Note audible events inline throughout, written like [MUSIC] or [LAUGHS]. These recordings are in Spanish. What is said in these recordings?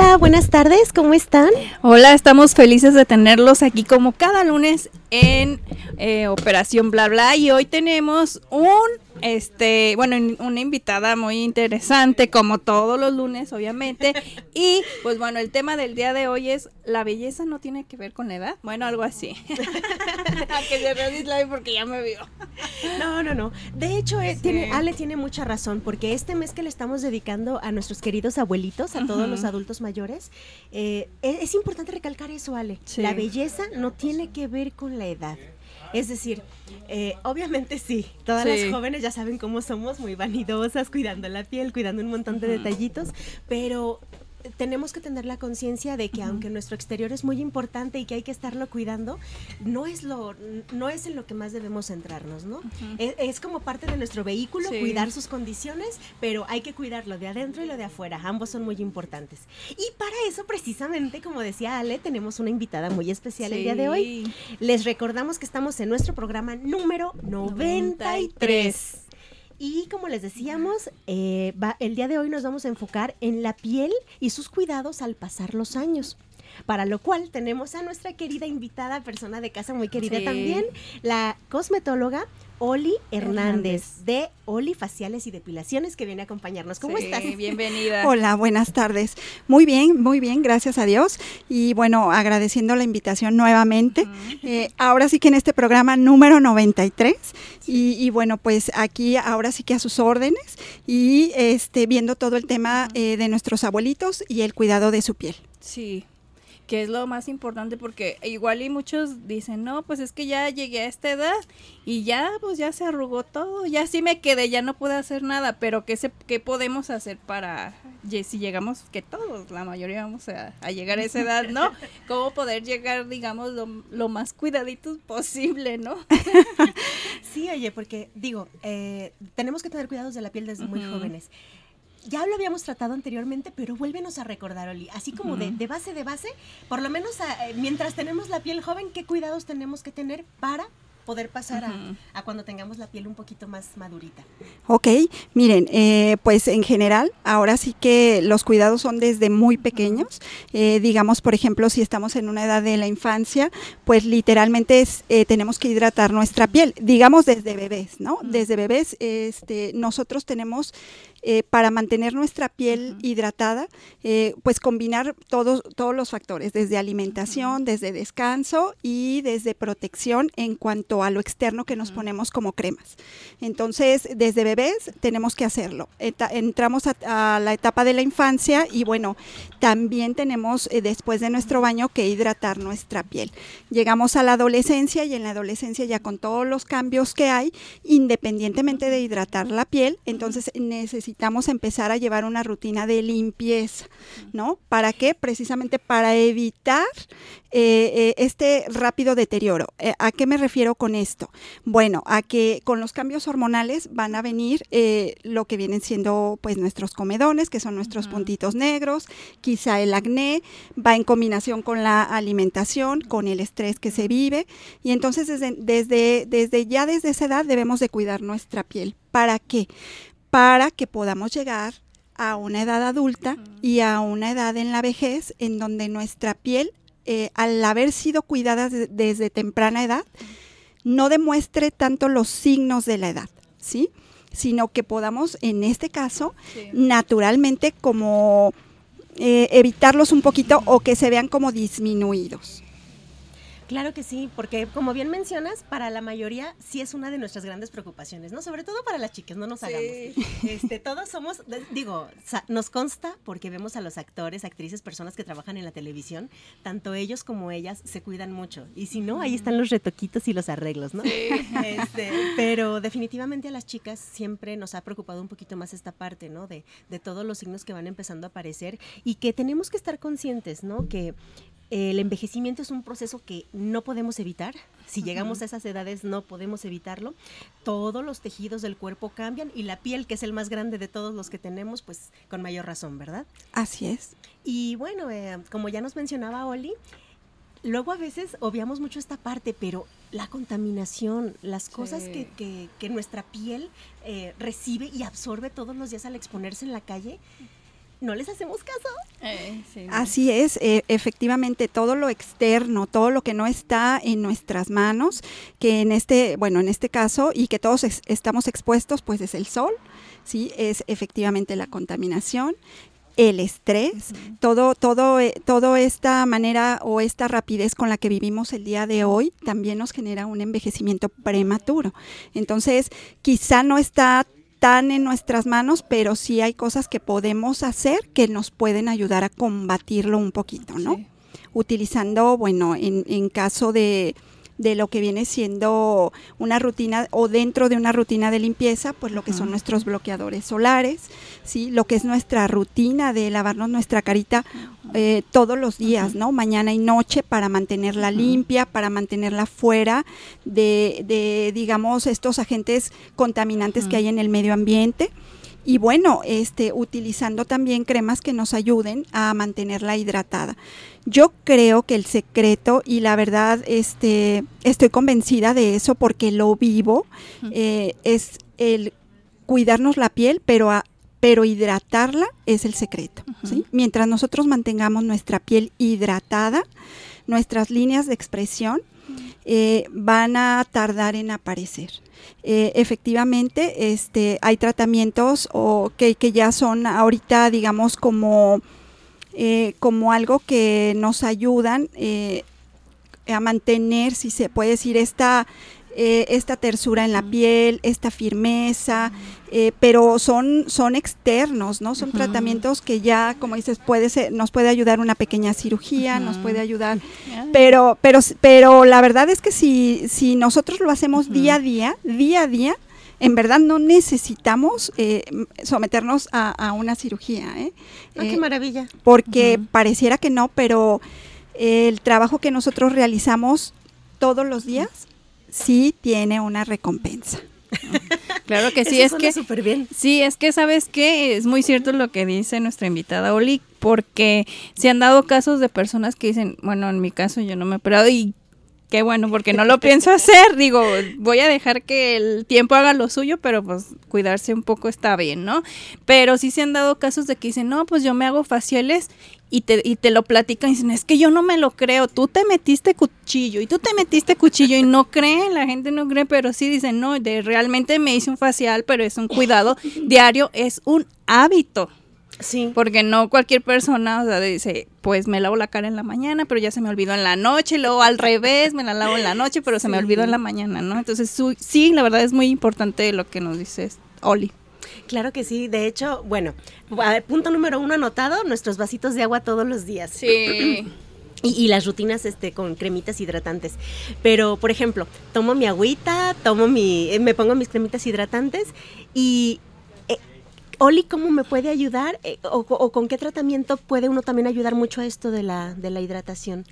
Hola, buenas tardes, ¿cómo están? Hola, estamos felices de tenerlos aquí como cada lunes en eh, Operación Bla Bla y hoy tenemos un, este, bueno, una invitada muy interesante como todos los lunes, obviamente. Y pues bueno, el tema del día de hoy es la belleza no tiene que ver con la edad, bueno, algo así. [LAUGHS] A que se Dislike porque ya me vio. No, no, no. De hecho, eh, Sí. tiene, Ale tiene mucha razón, porque este mes que le estamos dedicando a nuestros queridos abuelitos, a todos los adultos mayores, eh, es, es importante recalcar eso, Ale. Sí. La belleza no tiene que ver con la edad. Es decir, eh, obviamente sí, todas Sí. las jóvenes ya saben cómo somos, muy vanidosas, cuidando la piel, cuidando un montón de detallitos, pero tenemos que tener la conciencia de que aunque nuestro exterior es muy importante y que hay que estarlo cuidando, no es lo no es en lo que más debemos centrarnos, ¿no? es, es como parte de nuestro vehículo Sí. cuidar sus condiciones, pero hay que cuidarlo de adentro y lo de afuera, ambos son muy importantes. Y para eso precisamente, como decía Ale, tenemos una invitada muy especial el día de hoy. Les recordamos que estamos en nuestro programa número 93. Y como les decíamos, eh, va- el día de hoy nos vamos a enfocar en la piel y sus cuidados al pasar los años. Para lo cual tenemos a nuestra querida invitada, persona de casa muy querida Sí. también, la cosmetóloga Oli Hernández, Hernández. de Oli Faciales y Depilaciones que viene a acompañarnos. ¿Cómo Sí, estás? [LAUGHS] Bienvenida. Hola, buenas tardes. Muy bien, muy bien, gracias a Dios. Y bueno, agradeciendo la invitación nuevamente. Eh, ahora sí que en este programa número 93. Y, y bueno, pues aquí ahora sí que a sus órdenes y este viendo todo el tema eh, de nuestros abuelitos y el cuidado de su piel. Sí, que es lo más importante porque igual y muchos dicen, no, pues es que ya llegué a esta edad y ya, pues ya se arrugó todo, ya sí me quedé, ya no puedo hacer nada, pero ¿qué, se, qué podemos hacer para, si llegamos, que todos, la mayoría vamos a, a llegar a esa edad, ¿no? [LAUGHS] ¿Cómo poder llegar, digamos, lo, lo más cuidaditos posible, ¿no? [LAUGHS] Sí, oye, porque digo, eh, tenemos que tener cuidados de la piel desde muy jóvenes. Ya lo habíamos tratado anteriormente, pero vuélvenos a recordar, Oli. Así como de, de base, de base, por lo menos a- eh, mientras tenemos la piel joven, ¿qué cuidados tenemos que tener para poder pasar a- cuando tengamos la piel un poquito más madurita? Ok, miren, eh, pues en general, ahora sí que los cuidados son desde muy pequeños. Eh, digamos, por ejemplo, si estamos en una edad de la infancia, pues literalmente es, eh, tenemos que hidratar nuestra piel, digamos desde bebés, ¿no? Desde bebés, este, nosotros tenemos eh, para mantener nuestra piel hidratada, eh, pues combinar todos, todos los factores, desde alimentación, desde descanso y desde protección en cuanto a lo externo que nos ponemos como cremas. Entonces, desde bebés tenemos que hacerlo. Eta- entramos a, a la etapa de la infancia y bueno, también tenemos eh, después de nuestro baño que hidratar nuestra piel. Llegamos a la adolescencia y en la adolescencia ya con todos los cambios que hay, independientemente de hidratar la piel, entonces necesitamos necesitamos empezar a llevar una rutina de limpieza, ¿no? ¿Para qué? Precisamente para evitar eh, eh, este rápido deterioro. Eh, ¿A qué me refiero con esto? Bueno, a que con los cambios hormonales van a venir lo que vienen siendo pues nuestros comedones, que son nuestros puntitos negros, quizá el acné, va en combinación con la alimentación, con el estrés que se vive, y entonces desde, desde, desde ya desde esa edad debemos de cuidar nuestra piel. ¿Para qué? Para que podamos llegar a una edad adulta y a una edad en la vejez en donde nuestra piel, eh, al haber sido cuidada desde temprana edad, no demuestre tanto los signos de la edad, ¿sí? Sino que podamos, en este caso, naturalmente como eh, evitarlos un poquito o que se vean como disminuidos. Claro que sí, porque como bien mencionas, para la mayoría sí es una de nuestras grandes preocupaciones, ¿no? Sobre todo para las chicas, no nos hagamos. Este, todos somos, digo, nos consta porque vemos a los actores, actrices, personas que trabajan en la televisión, tanto ellos como ellas se cuidan mucho. Y si no, ahí están los retoquitos y los arreglos, ¿no? Este, pero definitivamente a las chicas siempre nos ha preocupado un poquito más esta parte, ¿no? De, de todos los signos que van empezando a aparecer y que tenemos que estar conscientes, ¿no? Que el envejecimiento es un proceso que no podemos evitar. Si llegamos a esas edades no podemos evitarlo. Todos los tejidos del cuerpo cambian y la piel, que es el más grande de todos los que tenemos, pues con mayor razón, ¿verdad? Así es. Y bueno, eh, como ya nos mencionaba Oli, luego a veces obviamos mucho esta parte, pero la contaminación, las cosas que, que, nuestra piel eh, recibe y absorbe todos los días al exponerse en la calle, no les hacemos caso. Eh, Así es, eh, efectivamente, todo lo externo, todo lo que no está en nuestras manos, que en este, bueno, en este caso, y que todos estamos expuestos, pues es el sol, sí, es efectivamente la contaminación, el estrés, todo, todo, eh, todo esta manera o esta rapidez con la que vivimos el día de hoy también nos genera un envejecimiento prematuro. Entonces, quizá no está tan en nuestras manos, pero sí hay cosas que podemos hacer que nos pueden ayudar a combatirlo un poquito, ¿no? Utilizando, bueno, en, en caso de, de lo que viene siendo una rutina o dentro de una rutina de limpieza, pues lo que son nuestros bloqueadores solares, ¿sí? lo que es nuestra rutina de lavarnos nuestra carita eh, todos los días, ¿no? Mañana y noche para mantenerla limpia, para mantenerla fuera de, de digamos, estos agentes contaminantes que hay en el medio ambiente y bueno, este, utilizando también cremas que nos ayuden a mantenerla hidratada. Yo creo que el secreto, y la verdad, este, estoy convencida de eso porque lo vivo, eh, es el cuidarnos la piel, pero pero hidratarla es el secreto. Mientras nosotros mantengamos nuestra piel hidratada, nuestras líneas de expresión eh, van a tardar en aparecer. Eh, efectivamente, este, hay tratamientos o que, que, ya son ahorita, digamos, como, eh, como algo que nos ayudan a mantener, si se puede decir, esta eh, esta tersura en la piel, esta firmeza, eh, pero son, son externos, ¿no? Son tratamientos que ya, como dices, puede ser, nos puede ayudar una pequeña cirugía, nos puede ayudar, pero, pero, pero la verdad es que si, si nosotros lo hacemos día a día, día a día, en verdad no necesitamos eh, someternos a, una cirugía. ¿eh? Ah, qué maravilla. Porque pareciera que no, pero el trabajo que nosotros realizamos todos los días sí tiene una recompensa. [LAUGHS] Claro que sí, es que bien. Sí, es que sabes que es muy cierto lo que dice nuestra invitada Oli, porque se han dado casos de personas que dicen, bueno, en mi caso yo no me he operado y qué bueno, porque no lo [LAUGHS] pienso hacer, digo, voy a dejar que el tiempo haga lo suyo, pero pues cuidarse un poco está bien, ¿no? Pero sí se han dado casos de que dicen, no, pues yo me hago faciales y te, y te lo platican y dicen, es que yo no me lo creo, tú te metiste cuchillo y tú te metiste cuchillo y no creen, la gente no cree, pero sí dicen, no, de, realmente me hice un facial, pero es un cuidado diario, es un hábito. Sí. Porque no cualquier persona, o sea, dice, pues me lavo la cara en la mañana, pero ya se me olvidó en la noche, y luego al revés, me la lavo en la noche, pero se me olvidó en la mañana, ¿no? Entonces, sí, la verdad es muy importante lo que nos dices, Oli. Claro que sí, de hecho, bueno, punto número uno anotado, nuestros vasitos de agua todos los días. Sí. [CLEARS THROAT] Y, las rutinas este con cremitas hidratantes. Pero, por ejemplo, tomo mi agüita, tomo mi, eh, me pongo mis cremitas hidratantes y Oli, ¿cómo me puede ayudar? Eh, o, o con qué tratamiento puede uno también ayudar mucho a esto de la, de la hidratación?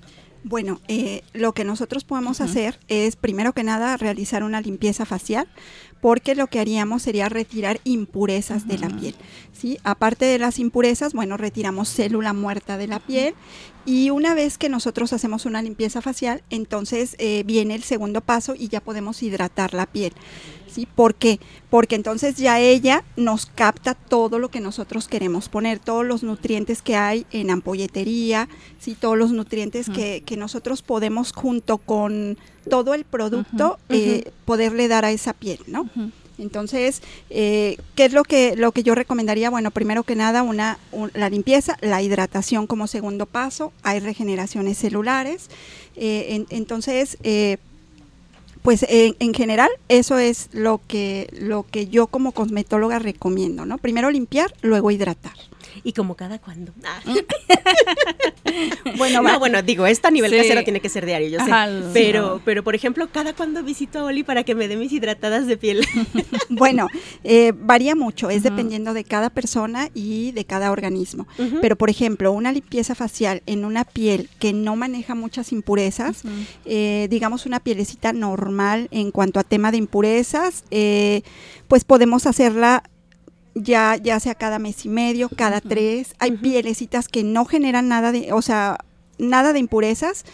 Bueno, eh, lo que nosotros podemos hacer es, primero que nada, realizar una limpieza facial, porque lo que haríamos sería retirar impurezas de la piel. ¿sí? Aparte de las impurezas, bueno, retiramos célula muerta de la piel y una vez que nosotros hacemos una limpieza facial, entonces eh, viene el segundo paso y ya podemos hidratar la piel. ¿sí? ¿Por qué? Porque entonces ya ella nos capta todo lo que nosotros queremos poner, todos los nutrientes que hay en ampolletería, ¿sí? todos los nutrientes que, que, nosotros podemos junto con todo el producto eh, poderle dar a esa piel, ¿no? Entonces, eh, ¿qué es lo que, lo que yo recomendaría? Bueno, primero que nada, una, la limpieza, la hidratación como segundo paso, hay regeneraciones celulares. Eh, entonces, eh, pues en, general eso es lo que, lo que yo como cosmetóloga recomiendo, ¿no? Primero limpiar, luego hidratar. ¿Y como cada cuándo? Ah. [LAUGHS] bueno, bueno, digo, esto a nivel casero tiene que ser diario, yo sé. pero, pero, por ejemplo, ¿cada cuándo visito a Oli para que me dé mis hidratadas de piel? [LAUGHS] bueno, eh, varía mucho, es dependiendo de cada persona y de cada organismo. Pero, por ejemplo, una limpieza facial en una piel que no maneja muchas impurezas, eh, digamos una pielecita normal en cuanto a tema de impurezas, eh, pues podemos hacerla ya, ya sea cada mes y medio, cada tres. Hay pielecitas que no generan nada de, o sea, nada de impurezas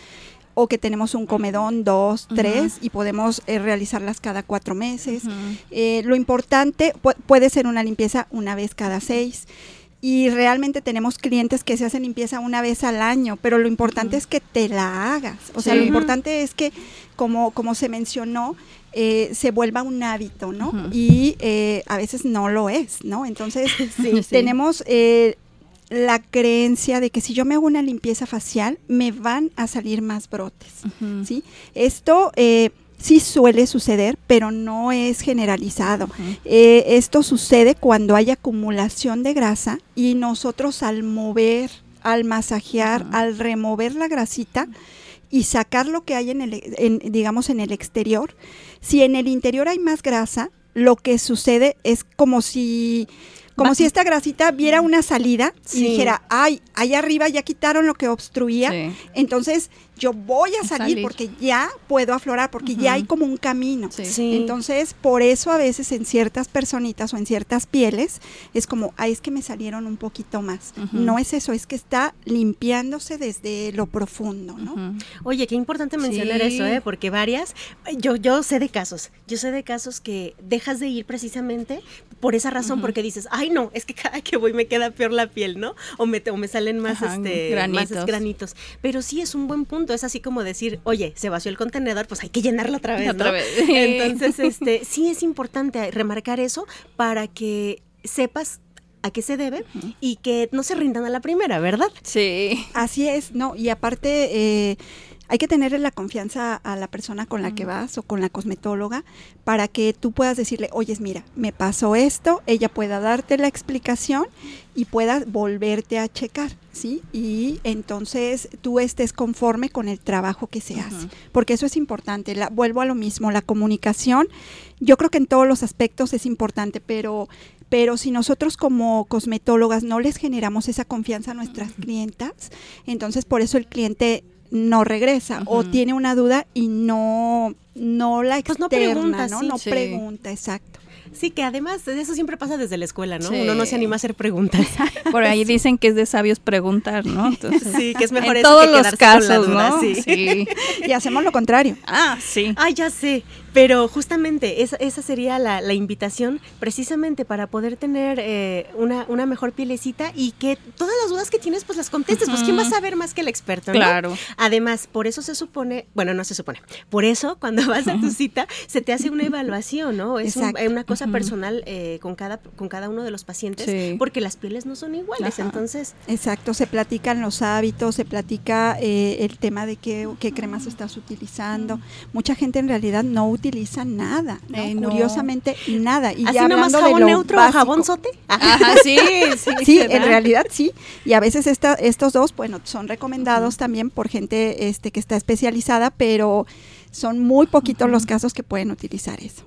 o que tenemos un comedón, dos, tres, y podemos eh, realizarlas cada cuatro meses. Eh, lo importante puede ser una limpieza una vez cada seis. Y realmente tenemos clientes que se hacen limpieza una vez al año, pero lo importante es que te la hagas. O sea, lo importante es que, como, como se mencionó, eh, se vuelva un hábito, ¿no? Y eh, a veces no lo es, ¿no? Entonces, [LAUGHS] tenemos eh, la creencia de que si yo me hago una limpieza facial, me van a salir más brotes, ¿sí? Esto sí suele suceder, pero no es generalizado. esto sucede cuando hay acumulación de grasa y nosotros al mover, al masajear, al remover la grasita y sacar lo que hay en el, digamos, en el exterior, si en el interior hay más grasa, lo que sucede es como si como si esta grasita viera una salida y dijera, ay, ahí arriba ya quitaron lo que obstruía, entonces yo voy a salir, porque ya puedo aflorar, porque ya hay como un camino. Entonces, por eso a veces en ciertas personitas o en ciertas pieles es como, ay, es que me salieron un poquito más. No es eso, es que está limpiándose desde lo profundo, ¿no? Oye, qué importante mencionar eso, ¿eh? Porque varias, yo, yo sé de casos, yo sé de casos que dejas de ir precisamente por esa razón, porque dices, ay, no, es que cada que voy me queda peor la piel, ¿no? O me, me salen más, este, granitos. más granitos. Pero sí es un buen punto, es así como decir, oye, se vació el contenedor, pues hay que llenarlo otra vez, ¿no? [LAUGHS] Entonces, [LAUGHS] este, sí es importante remarcar eso para que sepas a qué se debe y que no se rindan a la primera, ¿verdad? Sí. Así es, no, y aparte... Eh, hay que tenerle la confianza a la persona con la que vas o con la cosmetóloga para que tú puedas decirle, oye, mira, me pasó esto, ella pueda darte la explicación y puedas volverte a checar, ¿sí? Y entonces tú estés conforme con el trabajo que se hace, porque eso es importante. La, vuelvo a lo mismo, la comunicación, yo creo que en todos los aspectos es importante, pero pero si nosotros como cosmetólogas no les generamos esa confianza a nuestras clientas, entonces por eso el cliente no regresa o tiene una duda y no no la externa, pues no pregunta, ¿no? no pregunta, exacto. Sí, que además eso siempre pasa desde la escuela, ¿no? Uno no se anima a hacer preguntas. Por ahí dicen que es de sabios preguntar, ¿no? sí, que es mejor en todos los casos, ¿no? Sí. [LAUGHS] y hacemos lo contrario. Ah, sí. Ah, ya sé. Pero justamente esa, esa sería la, la, invitación precisamente para poder tener eh, una, una, mejor pielecita y que todas las dudas que tienes pues las contestes. Pues quién va a saber más que el experto, ¿no? Claro. Además, por eso se supone, bueno, no se supone, por eso cuando [LAUGHS] vas a tu cita se te hace una evaluación, ¿no? Es una cosa personal eh, con, cada, con cada uno de los pacientes porque las pieles no son iguales, entonces... Exacto, se platican los hábitos, se platica eh, el tema de qué, qué cremas estás utilizando. Mucha gente en realidad no utiliza utiliza nada, eh, Curiosamente, nada. Y ya hablando jabón de lo neutro o jabón sote? [LAUGHS] Ajá, sí, sí. sí, en realidad sí. Y a veces esta, estos dos, bueno, son recomendados también por gente este, que está especializada, pero son muy poquitos los casos que pueden utilizar eso.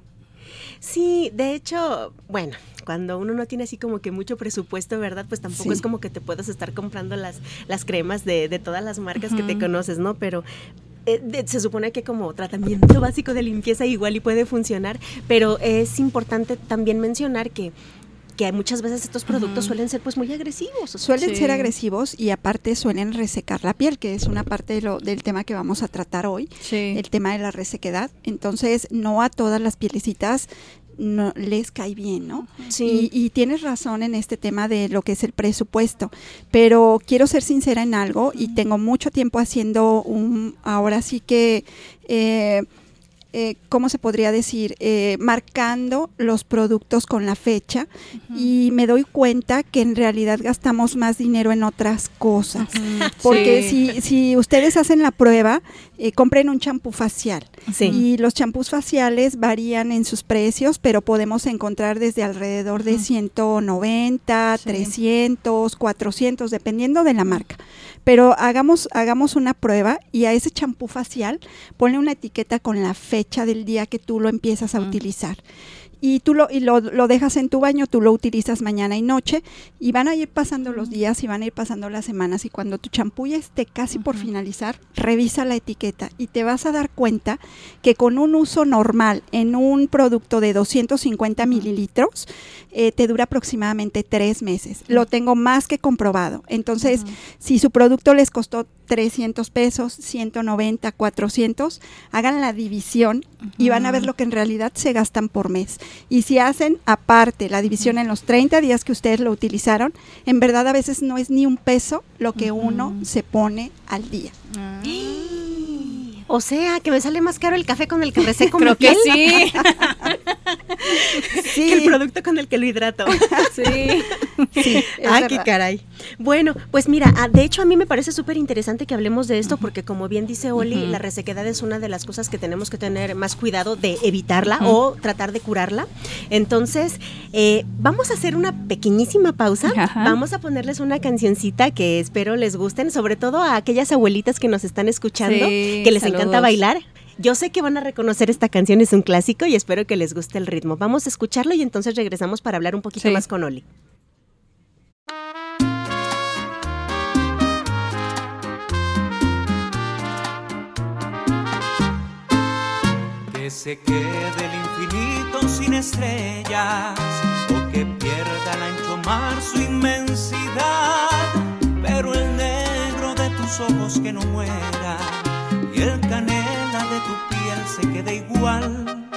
Sí, de hecho, bueno, cuando uno no tiene así como que mucho presupuesto, ¿verdad? Pues tampoco Sí. es como que te puedas estar comprando las, las cremas de, de todas las marcas que te conoces, ¿no? Pero eh, de- se supone que como tratamiento [LAUGHS] básico de limpieza igual y puede funcionar, pero es importante también mencionar que que muchas veces estos productos suelen ser pues muy agresivos. Suelen Sí. ser agresivos y aparte suelen resecar la piel, que es una parte de lo- del tema que vamos a tratar hoy, Sí. el tema de la resequedad. Entonces, no a todas las pielecitas no les cae bien, ¿no? sí. Y, y tienes razón en este tema de lo que es el presupuesto, pero quiero ser sincera en algo y tengo mucho tiempo haciendo un, ahora sí que, eh, eh, ¿cómo se podría decir? Eh, marcando los productos con la fecha y me doy cuenta que en realidad gastamos más dinero en otras cosas. Porque Sí. si, si ustedes hacen la prueba, eh, compren un champú facial. Sí. Y los champús faciales varían en sus precios, pero podemos encontrar desde alrededor de 190, Sí. 300, 400, dependiendo de la marca. Pero hagamos, hagamos una prueba y a ese champú facial ponle una etiqueta con la fecha del día que tú lo empiezas a utilizar. Y tú lo, y lo, lo dejas en tu baño, tú lo utilizas mañana y noche y van a ir pasando los días y van a ir pasando las semanas y cuando tu champú ya esté casi por finalizar, revisa la etiqueta y te vas a dar cuenta que con un uso normal en un producto de 250 mililitros eh, te dura aproximadamente tres meses. Lo tengo más que comprobado. Entonces, si su producto les costó 300 pesos, 190, 400, hagan la división y van a ver lo que en realidad se gastan por mes. Y si hacen aparte la división en los 30 días que ustedes lo utilizaron, en verdad a veces no es ni un peso lo que uno se pone al día. Ah. O sea, que me sale más caro el café con el que reseco [LAUGHS] Creo mi que sí. [LAUGHS] Sí, que el producto con el que lo hidrato. [LAUGHS] sí. sí, ah, qué caray. Bueno, pues mira, ah, de hecho a mí me parece súper interesante que hablemos de esto porque como bien dice Oli, la resequedad es una de las cosas que tenemos que tener más cuidado de evitarla o tratar de curarla. Entonces, eh, vamos a hacer una pequeñísima pausa. Vamos a ponerles una cancioncita que espero les gusten, sobre todo a aquellas abuelitas que nos están escuchando, Sí, que les encanta bailar. Yo sé que van a reconocer esta canción, es un clásico y espero que les guste el ritmo. Vamos a escucharlo y entonces regresamos para hablar un poquito Sí. más con Oli. Que se quede el infinito sin estrellas o que pierda el ancho mar su inmensidad, pero el negro de tus ojos que no muera y el canela de tu piel se quede igual.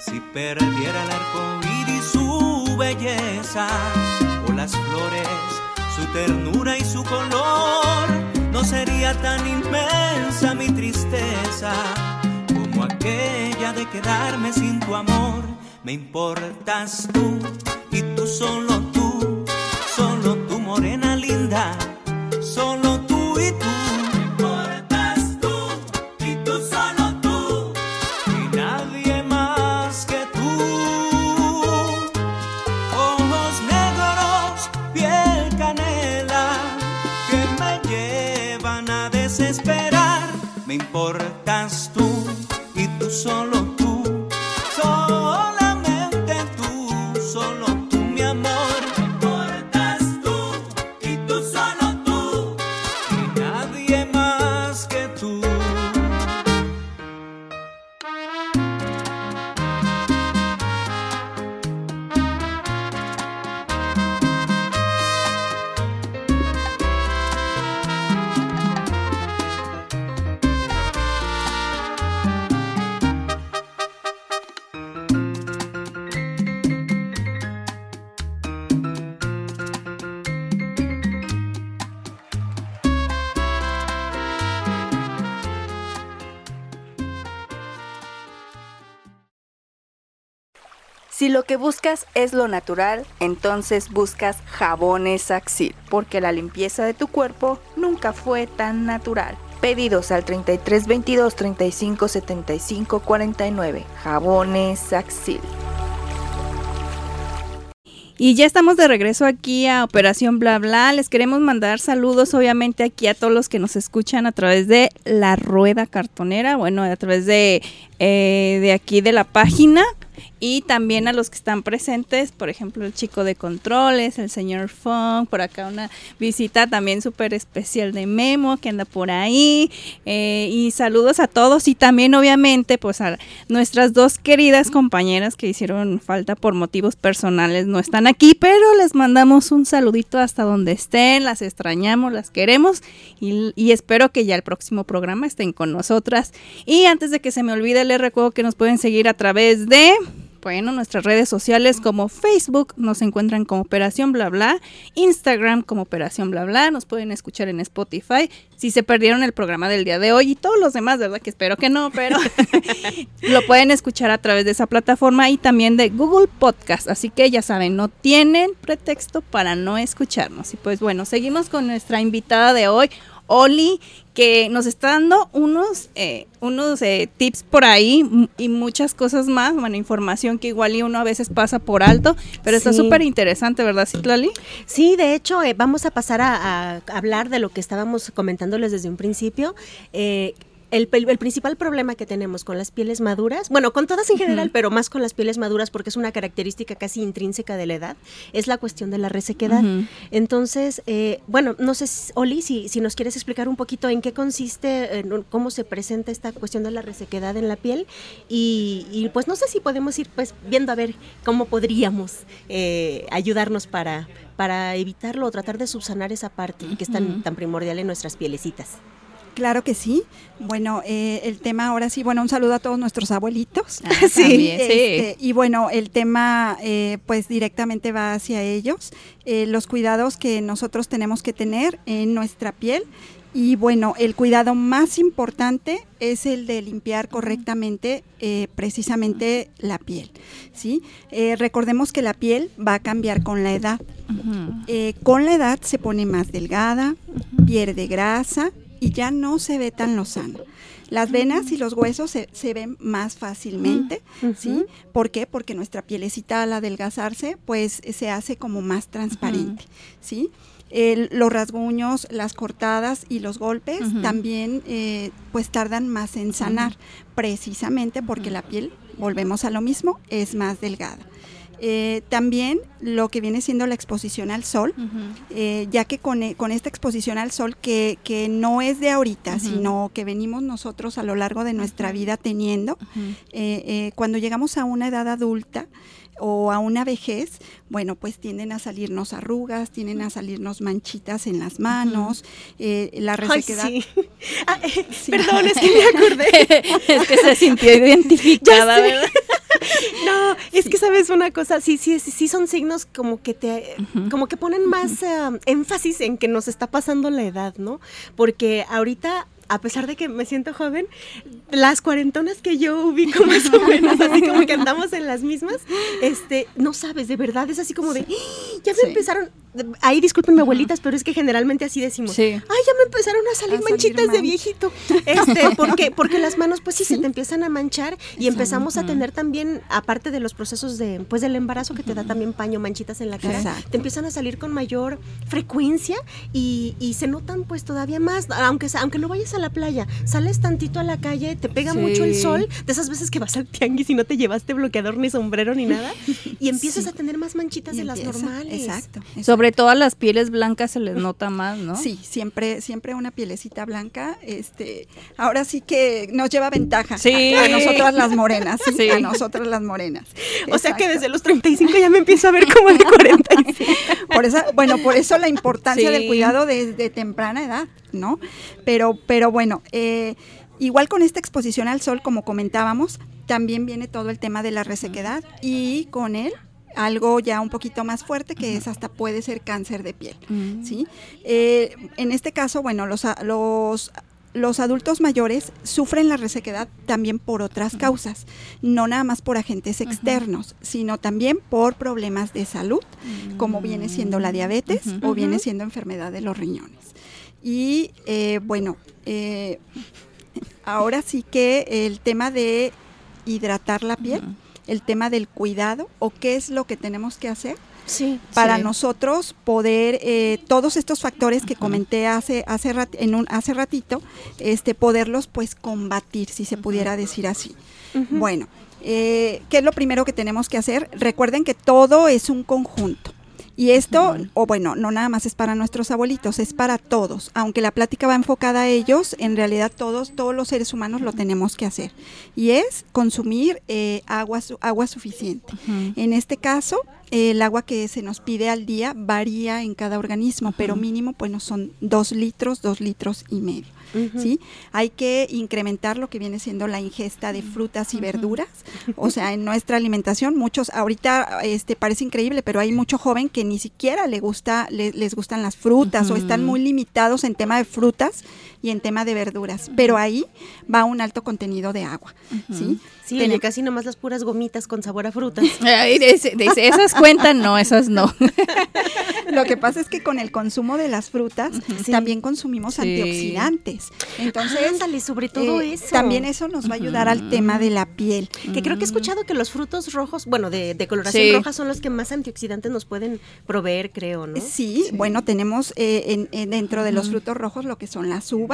Si perdiera el arco iris su belleza o las flores su ternura y su color, no sería tan inmensa mi tristeza como aquella de quedarme sin tu amor. Me importas tú y tú solo tú, solo tú morena linda, solo tú buscas es lo natural, entonces buscas jabones Axil, porque la limpieza de tu cuerpo nunca fue tan natural. Pedidos al 33 22 35 75 49. Jabones Axil. Y ya estamos de regreso aquí a Operación Bla Bla. Les queremos mandar saludos, obviamente, aquí a todos los que nos escuchan a través de la rueda cartonera, bueno, a través de, eh, de aquí de la página. Y también a los que están presentes, por ejemplo, el chico de controles, el señor Funk, por acá una visita también súper especial de Memo que anda por ahí, eh, y saludos a todos. Y también obviamente pues a nuestras dos queridas compañeras que hicieron falta por motivos personales, no están aquí, pero les mandamos un saludito hasta donde estén, las extrañamos, las queremos. Y espero que ya el próximo programa estén con nosotras. Y antes de que se me olvide, les recuerdo que nos pueden seguir a través de bueno, nuestras redes sociales como Facebook nos encuentran como Operación Bla Bla, Instagram como Operación Bla Bla, nos pueden escuchar en Spotify. Si se perdieron el programa del día de hoy y todos los demás, ¿verdad? Que espero que no, pero [LAUGHS] lo pueden escuchar a través de esa plataforma y también de Google Podcast. Así que ya saben, no tienen pretexto para no escucharnos. Y pues bueno, seguimos con nuestra invitada de hoy. Oli, que nos está dando unos, eh, unos eh, tips por ahí y muchas cosas más, bueno, información que igual y uno a veces pasa por alto, pero está súper interesante, ¿verdad, Citlali? Sí, de hecho, eh, vamos a pasar a, a hablar de lo que estábamos comentándoles desde un principio. El, principal problema que tenemos con las pieles maduras, bueno, con todas en general, pero más con las pieles maduras porque es una característica casi intrínseca de la edad, es la cuestión de la resequedad. Entonces, eh, bueno, no sé, si- Oli, si, si nos quieres explicar un poquito en qué consiste, en cómo se presenta esta cuestión de la resequedad en la piel y, y, pues no sé si podemos ir pues viendo a ver cómo podríamos eh, ayudarnos para, para evitarlo o tratar de subsanar esa parte que es tan, tan primordial en nuestras pielecitas. Claro que sí. Bueno, eh, el tema ahora sí, bueno, un saludo a todos nuestros abuelitos. Ah, [LAUGHS] también, sí. Este, y bueno, el tema eh, pues directamente va hacia ellos, eh, los cuidados que nosotros tenemos que tener en nuestra piel. Y bueno, el cuidado más importante es el de limpiar correctamente eh, precisamente la piel. ¿sí? Eh, recordemos que la piel va a cambiar con la edad. Con la edad se pone más delgada, pierde grasa y ya no se ve tan lozana. Las venas y los huesos se, se ven más fácilmente, ¿sí? ¿Por qué? Porque nuestra pielecita al adelgazarse, pues se hace como más transparente, ¿sí? El- los rasguños, las cortadas y los golpes también eh, pues tardan más en sanar, precisamente porque la piel, volvemos a lo mismo, es más delgada. Eh, también lo que viene siendo la exposición al sol, eh, ya que con, e- con esta exposición al sol que, que no es de ahorita, sino que venimos nosotros a lo largo de nuestra vida teniendo, eh, eh, cuando llegamos a una edad adulta o a una vejez, bueno, pues tienden a salirnos arrugas, tienden a salirnos manchitas en las manos, eh, la Ay, resequedad. sí. [LAUGHS] Ah, eh, Perdón, es que me acordé. [LAUGHS] es que se sintió identificada. [LAUGHS] ¿verdad? No, es que sabes una cosa, sí, sí, sí, sí son signos como que te, como que ponen más eh, énfasis en que nos está pasando la edad, ¿no? Porque ahorita, a pesar de que me siento joven, las cuarentonas que yo ubico más o menos, así como que andamos en las mismas, este, no sabes, de verdad, es así como de, "¡Ah! ya me Sí. empezaron, ahí disculpen abuelitas, pero es que generalmente así decimos, Sí. ay, ya me empezaron a salir A salir manchitas de viejito. Este, [LAUGHS] porque, porque las manos, pues sí, se te empiezan a manchar y Exacto. empezamos a tener también, aparte de los procesos de, pues del embarazo que te da también paño, manchitas en la cara, Exacto. te empiezan a salir con mayor frecuencia y, y se notan pues todavía más, aunque, aunque no vayas a la playa, sales tantito a la calle, te pega Sí. mucho el sol, de esas veces que vas al tianguis y no te llevaste bloqueador ni sombrero ni nada, y [LAUGHS] empiezas Sí. a tener más manchitas Y de las normales. Exacto. exacto. Sobre todo a las pieles blancas se les nota más, ¿no? Sí, siempre, siempre una pielecita blanca, este, ahora sí que nos lleva ventaja Sí. a, a nosotras las morenas, sí, Sí. a nosotras las morenas. O sea que desde los 35 ya me empiezo a ver como de 45. [LAUGHS] por eso, bueno, por eso la importancia Sí. del cuidado desde temprana edad, ¿no? Pero, pero bueno, eh, igual con esta exposición al sol, como comentábamos, también viene todo el tema de la resequedad y con él algo ya un poquito más fuerte que es hasta puede ser cáncer de piel. Mm. ¿sí? Eh, en este caso, bueno, los, los, los adultos mayores sufren la resequedad también por otras causas, no nada más por agentes externos, sino también por problemas de salud, como viene siendo la diabetes Ujú. o viene siendo enfermedad de los riñones. Y eh, bueno, eh, ahora sí que el tema de hidratar la piel. El tema del cuidado o qué es lo que tenemos que hacer Sí. para Sí. nosotros poder eh, todos estos factores que comenté hace hace rat- en un hace ratito este poderlos pues combatir si se pudiera decir así bueno Eh, ¿Qué es lo primero que tenemos que hacer? Recuerden que todo es un conjunto. Y esto, o bueno, no nada más es para nuestros abuelitos, es para todos. Aunque la plática va enfocada a ellos, en realidad todos, todos los seres humanos lo tenemos que hacer. Y es consumir eh, agua, su- agua suficiente. En este caso, el agua que se nos pide al día varía en cada organismo, pero mínimo, bueno, son dos litros, dos litros y medio. ¿Sí? Hay que incrementar lo que viene siendo la ingesta de frutas y verduras. [LAUGHS] O sea, en nuestra alimentación, muchos, ahorita este parece increíble, pero hay mucho joven que ni siquiera le gusta, le- les gustan las frutas o están muy limitados en tema de frutas y en tema de verduras. Pero ahí va un alto contenido de agua. ¿sí? Sí, oye, casi nomás las puras gomitas con sabor a frutas. [LAUGHS] Dice- dice, esas cuentan, no, esas no. [LAUGHS] Lo que pasa es que con el consumo de las frutas también consumimos Sí. antioxidantes. Entonces, Ándale, sobre todo eh, eso. también eso nos va a ayudar al tema de la piel. Que creo que he escuchado que los frutos rojos, bueno, de, de coloración Sí. roja son los que más antioxidantes nos pueden proveer, creo, ¿no? Sí, bueno, tenemos eh, en- en- dentro de los frutos rojos lo que son las uvas.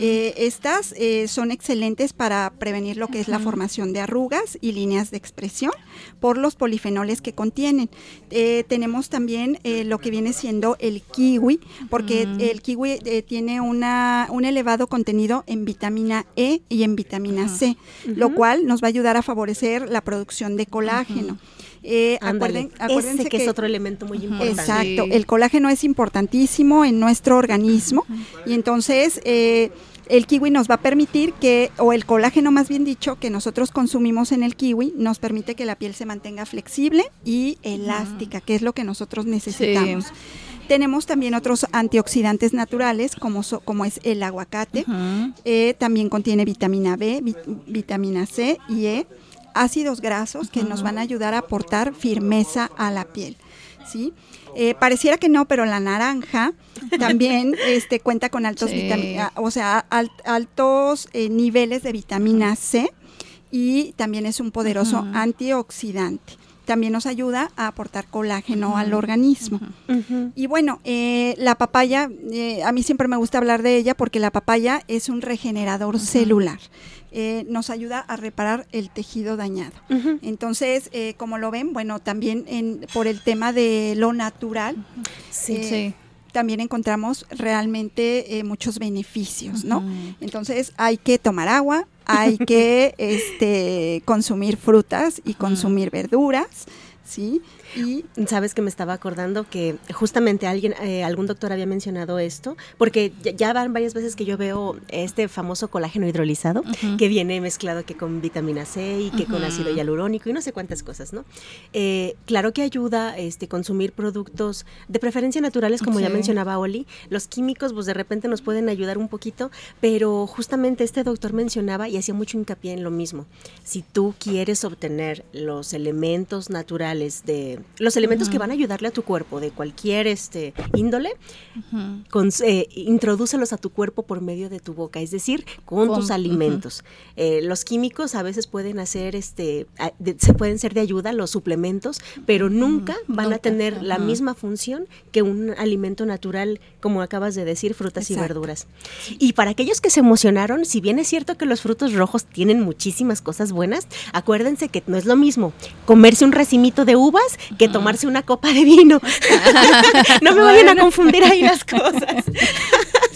Eh, estas eh, son excelentes para prevenir lo que es la formación de arrugas y líneas de expresión por los polifenoles que contienen. Eh, tenemos también lo que viene siendo el kiwi, porque el kiwi tiene una, un elevado contenido en vitamina E y en vitamina C, lo cual nos va a ayudar a favorecer la producción de colágeno. Eh, Ándale, acuerden- acuérdense ese que, es otro elemento muy importante. Exacto, Sí. el colágeno es importantísimo en nuestro organismo y entonces eh, el kiwi nos va a permitir que, o el colágeno más bien dicho, que nosotros consumimos en el kiwi, nos permite que la piel se mantenga flexible y elástica, que es lo que nosotros necesitamos. Tenemos también otros antioxidantes naturales, como, so- como es el aguacate. Eh, también contiene vitamina B, vi- vitamina C y E, ácidos grasos que nos van a ayudar a aportar firmeza a la piel. ¿sí? Eh, pareciera que no, pero la naranja [LAUGHS] también este, cuenta con altos Sí. vitami- o sea, al- altos eh, niveles de vitamina C y también es un poderoso antioxidante. También nos ayuda a aportar colágeno al organismo. Y bueno, eh, la papaya, eh, a mí siempre me gusta hablar de ella porque la papaya es un regenerador celular. Eh, nos ayuda a reparar el tejido dañado. Entonces, eh, como lo ven, bueno, también en, por el tema de lo natural, Sí. eh, Sí. también encontramos realmente eh, muchos beneficios, ¿no? Entonces, hay que tomar agua, hay que [LAUGHS] este, consumir frutas y consumir verduras, ¿sí? Y Sabes que me estaba acordando que justamente alguien, eh, algún doctor había mencionado esto, porque ya, ya van varias veces que yo veo este famoso colágeno hidrolizado que viene mezclado que con vitamina C y que con ácido hialurónico y no sé cuántas cosas, ¿no? Eh, claro que ayuda este consumir productos de preferencia naturales, como ya mencionaba Oli. Los químicos, pues de repente nos pueden ayudar un poquito, pero justamente este doctor mencionaba y hacía mucho hincapié en lo mismo. Si tú quieres obtener los elementos naturales de los elementos que van a ayudarle a tu cuerpo de cualquier este índole, cons- eh, introdúcelos a tu cuerpo por medio de tu boca, es decir, con, Con- tus alimentos. Eh, los químicos a veces pueden hacer, este, a- de- se pueden ser de ayuda, los suplementos, pero nunca van a Nunca, tener la misma función que un alimento natural, como acabas de decir, frutas y Exacto. verduras. Y para aquellos que se emocionaron, si bien es cierto que los frutos rojos tienen muchísimas cosas buenas, acuérdense que no es lo mismo comerse un racimito de uvas que tomarse una copa de vino. [LAUGHS] no me vayan a confundir ahí las cosas.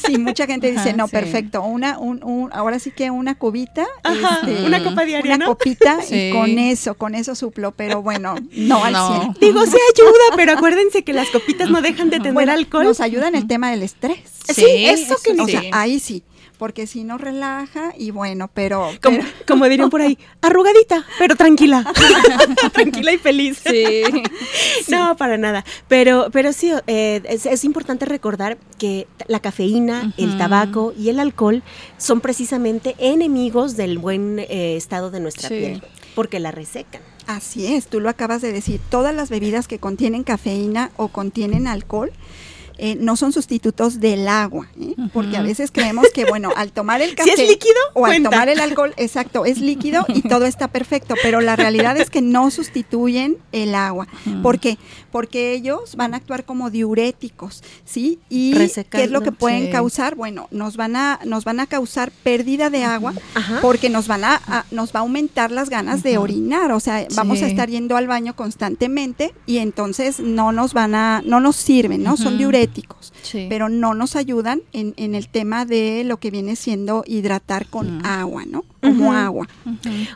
Sí, mucha gente dice, Ajá, no, sí. perfecto, una, un, un- ahora sí que una cubita, Ajá, este, una copa diaria, una ¿no? copita Sí. y con eso, con eso suplo, pero bueno, no al No. 100. Digo, se [LAUGHS] ayuda, pero acuérdense que las copitas no dejan de tener Bueno, alcohol. nos ayuda en el tema del estrés. Sí, eso que O sí. sea, ahí sí, porque si nos relaja y bueno, pero, Como, pero- [LAUGHS] como dirían por ahí, arrugadita, pero tranquila. [LAUGHS] tranquila y feliz. Sí. [LAUGHS] No, para nada. Pero, pero sí, eh, es, es importante recordar que la cafeína, el tabaco y el alcohol son precisamente enemigos del buen eh, estado de nuestra Sí. piel, porque la resecan. Así es, tú lo acabas de decir, todas las bebidas que contienen cafeína o contienen alcohol eh, no son sustitutos del agua, ¿eh? porque a veces creemos que, bueno, al tomar el [LAUGHS] Si café es líquido, o al tomar el alcohol, exacto, es líquido y todo está perfecto, pero la realidad es que no sustituyen el agua. ¿Por qué? Porque ellos van a actuar como diuréticos, ¿sí? Y ¿qué es lo que pueden Sí. causar? Bueno, nos van a nos van a causar pérdida de agua porque nos van a, a- nos va a aumentar las ganas de orinar, o sea, vamos a Sí. estar yendo al baño constantemente y entonces no nos van a no nos sirven, ¿no? Son Ujú. Diuréticos Sí. pero no nos ayudan en, en el tema de lo que viene siendo hidratar con agua, ¿no? Como agua.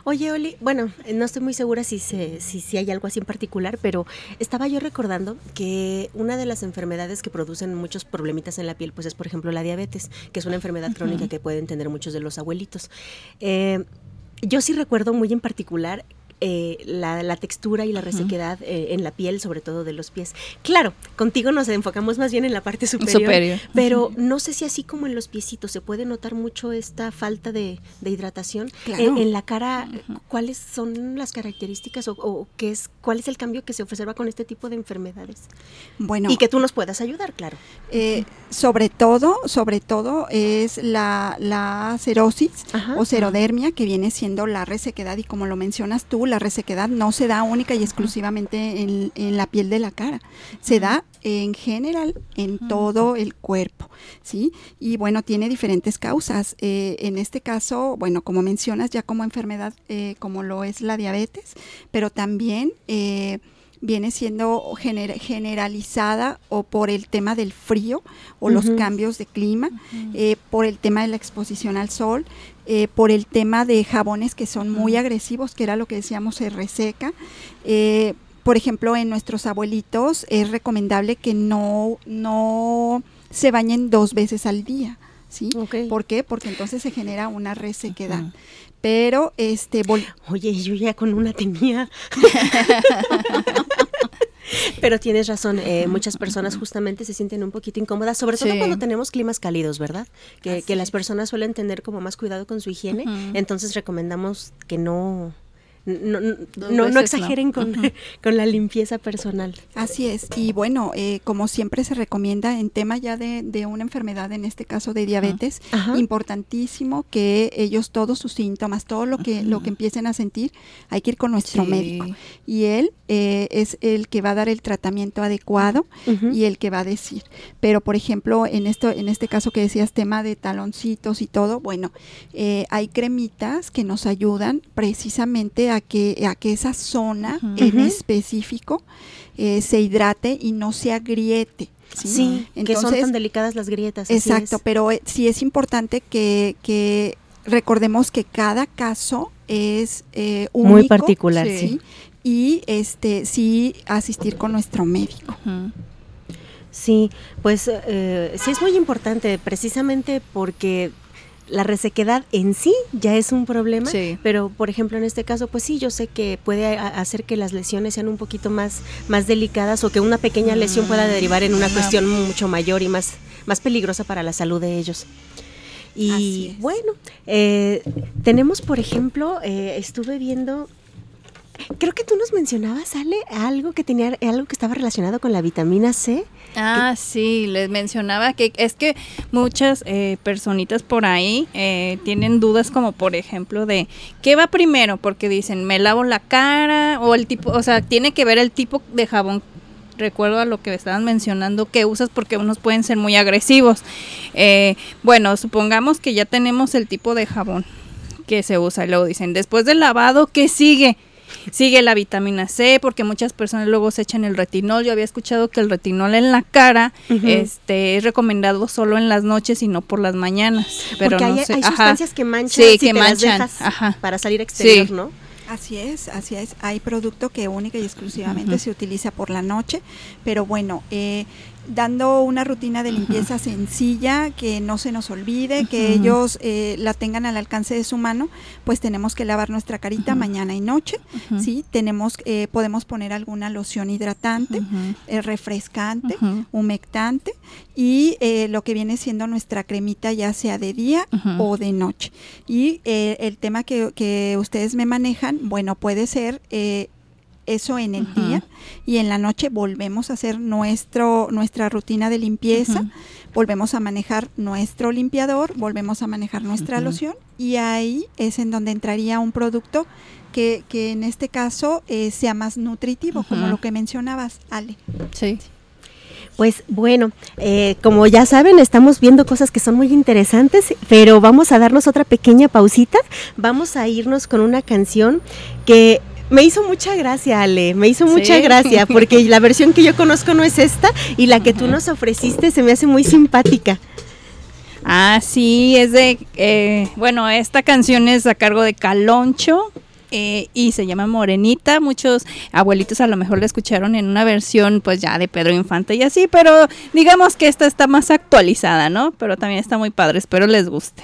Oye, Oli, bueno, no estoy muy segura si, se, si, si hay algo así en particular, pero estaba yo recordando que una de las enfermedades que producen muchos problemitas en la piel, pues es, por ejemplo, la diabetes, que es una enfermedad crónica que pueden tener muchos de los abuelitos. Eh, yo sí recuerdo muy en particular eh, la, la textura y la resequedad eh, en la piel, sobre todo de los pies. Claro, contigo nos enfocamos más bien en la parte superior, Superior. pero no sé si así como en los piecitos se puede notar mucho esta falta de, de hidratación. Claro. En, en la cara, ¿cuáles son las características o, o qué es, cuál es el cambio que se observa con este tipo de enfermedades? Bueno, Y que tú nos puedas ayudar, claro. eh, sobre todo, sobre todo es la, la cerosis Ajá. o cerodermia, que viene siendo la resequedad y como lo mencionas tú, la resequedad no se da única y exclusivamente en, en la piel de la cara, se da en general en todo el cuerpo, ¿sí? Y bueno, tiene diferentes causas. Eh, en este caso, bueno, como mencionas, ya como enfermedad, eh, como lo es la diabetes, pero también... eh, viene siendo gener- generalizada o por el tema del frío o los cambios de clima, eh, por el tema de la exposición al sol, eh, por el tema de jabones que son muy agresivos, que era lo que decíamos, se reseca. Eh, por ejemplo, en nuestros abuelitos es recomendable que no, no se bañen dos veces al día. ¿Sí? Ok. ¿Por qué? Porque entonces se genera una resequedad. Pero este Oye, yo ya con una tenía. [LAUGHS] [LAUGHS] [LAUGHS] Pero tienes razón, eh, muchas personas justamente se sienten un poquito incómodas, sobre todo Sí. cuando tenemos climas cálidos, ¿verdad? Que, que las personas suelen tener como más cuidado con su higiene, entonces recomendamos que no, no, no, exageren con, [LAUGHS] con la limpieza personal. Así es, y bueno, eh, como siempre se recomienda en tema ya de, de una enfermedad, en este caso de diabetes, Ajá. importantísimo que ellos todos sus síntomas, todo lo que, lo que empiecen a sentir, hay que ir con nuestro Sí. médico. Y él eh, es el que va a dar el tratamiento adecuado y el que va a decir. Pero, por ejemplo, en esto, en este caso que decías tema de taloncitos y todo, bueno, eh, hay cremitas que nos ayudan precisamente a que, a que esa zona en específico eh, se hidrate y no se agriete. ¿sí? Sí, que son Entonces, tan delicadas las grietas. Exacto, pero eh, sí es importante que, que recordemos que cada caso es eh, único. Muy particular, sí. ¿sí? Y este sí asistir con nuestro médico. Sí, pues eh, sí es muy importante, precisamente porque la resequedad en sí ya es un problema, Sí. pero por ejemplo en este caso, pues sí, yo sé que puede hacer que las lesiones sean un poquito más, más delicadas o que una pequeña lesión pueda derivar en una cuestión mucho mayor y más, más peligrosa para la salud de ellos. Y bueno, eh, tenemos por ejemplo, eh, estuve viendo Creo que tú nos mencionabas, Ale, algo que tenía, algo que estaba relacionado con la vitamina C. Ah, sí, les mencionaba que es que muchas eh, personitas por ahí eh, tienen dudas como por ejemplo de qué va primero, porque dicen me lavo la cara o el tipo, o sea, tiene que ver el tipo de jabón. Recuerdo a lo que estaban mencionando que usas porque unos pueden ser muy agresivos. Eh, bueno, supongamos que ya tenemos el tipo de jabón que se usa y luego dicen después del lavado, ¿qué sigue? Sigue la vitamina C, porque muchas personas luego se echan el retinol. Yo había escuchado que el retinol en la cara este, es recomendado solo en las noches y no por las mañanas. Pero Porque no hay, sé. hay Ajá. sustancias que manchan Sí, si que te las manchan, dejas ajá. para salir exterior, Sí. ¿no? Así es, así es. Hay producto que única y exclusivamente se utiliza por la noche, pero bueno, eh, dando una rutina de limpieza sencilla, que no se nos olvide, que ellos eh, la tengan al alcance de su mano, pues tenemos que lavar nuestra carita mañana y noche, Ujú. ¿sí? Tenemos, eh, podemos poner alguna loción hidratante, eh, refrescante, humectante y eh, lo que viene siendo nuestra cremita ya sea de día o de noche. Y eh, el tema que, que ustedes me manejan, bueno, puede ser eh, eso en el día y en la noche volvemos a hacer nuestro nuestra rutina de limpieza, volvemos a manejar nuestro limpiador, volvemos a manejar nuestra loción y ahí es en donde entraría un producto que, que en este caso eh, sea más nutritivo, como lo que mencionabas, Ale. Sí. Pues bueno, eh, como ya saben, estamos viendo cosas que son muy interesantes, pero vamos a darnos otra pequeña pausita. Vamos a irnos con una canción que me hizo mucha gracia, Ale, me hizo mucha Sí. gracia, porque [LAUGHS] la versión que yo conozco no es esta y la que tú nos ofreciste se me hace muy simpática. Ah, sí, es de, eh, bueno, esta canción es a cargo de Caloncho eh, y se llama Morenita. Muchos abuelitos a lo mejor la escucharon en una versión pues ya de Pedro Infante y así, pero digamos que esta está más actualizada, ¿no? Pero también está muy padre, espero les guste.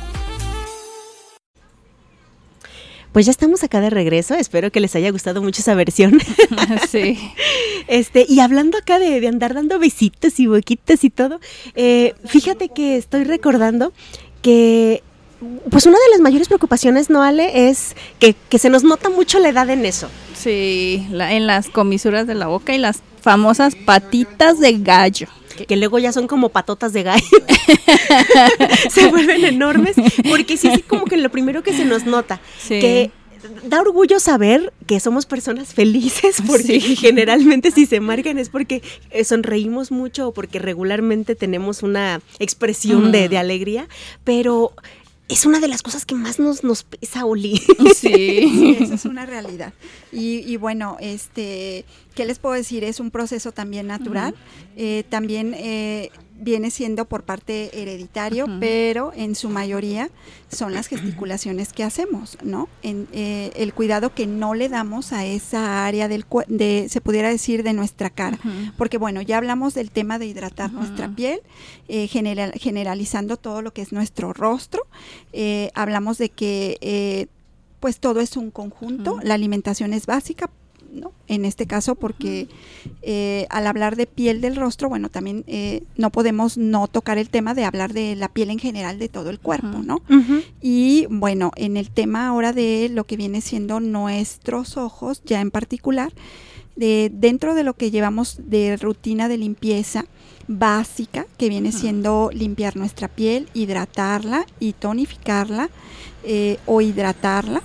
Pues ya estamos acá de regreso, espero que les haya gustado mucho esa versión. [LAUGHS] sí. Este, y hablando acá de, de andar dando besitos y boquitas y todo, eh, fíjate que estoy recordando que pues una de las mayores preocupaciones, ¿no, Ale? Es que, que se nos nota mucho la edad en eso. Sí, la- en las comisuras de la boca y las famosas patitas de gallo. Que luego ya son como patotas de gallo. [LAUGHS] se vuelven enormes, porque sí, sí, como que lo primero que se nos nota, Sí. que da orgullo saber que somos personas felices, porque Sí. generalmente si se marcan es porque eh, sonreímos mucho o porque regularmente tenemos una expresión de, de alegría, pero es una de las cosas que más nos, nos pesa, Oli. [LAUGHS] Sí, Sí. eso es una realidad. Y, y bueno, este, ¿qué les puedo decir? Es un proceso también natural. Eh, también eh, viene siendo por parte hereditario, pero en su mayoría son las gesticulaciones que hacemos, ¿no? En, eh, el cuidado que no le damos a esa área del cue- de, se pudiera decir, de nuestra cara. Porque bueno, ya hablamos del tema de hidratar nuestra piel, eh, general- generalizando todo lo que es nuestro rostro. Eh, hablamos de que eh, pues todo es un conjunto, la alimentación es básica, ¿no? En este caso porque eh, al hablar de piel del rostro, bueno, también eh, no podemos no tocar el tema de hablar de la piel en general de todo el cuerpo. ¿no? Y bueno, en el tema ahora de lo que viene siendo nuestros ojos, ya en particular, de, dentro de lo que llevamos de rutina de limpieza básica, que viene siendo limpiar nuestra piel, hidratarla y tonificarla eh, o hidratarla.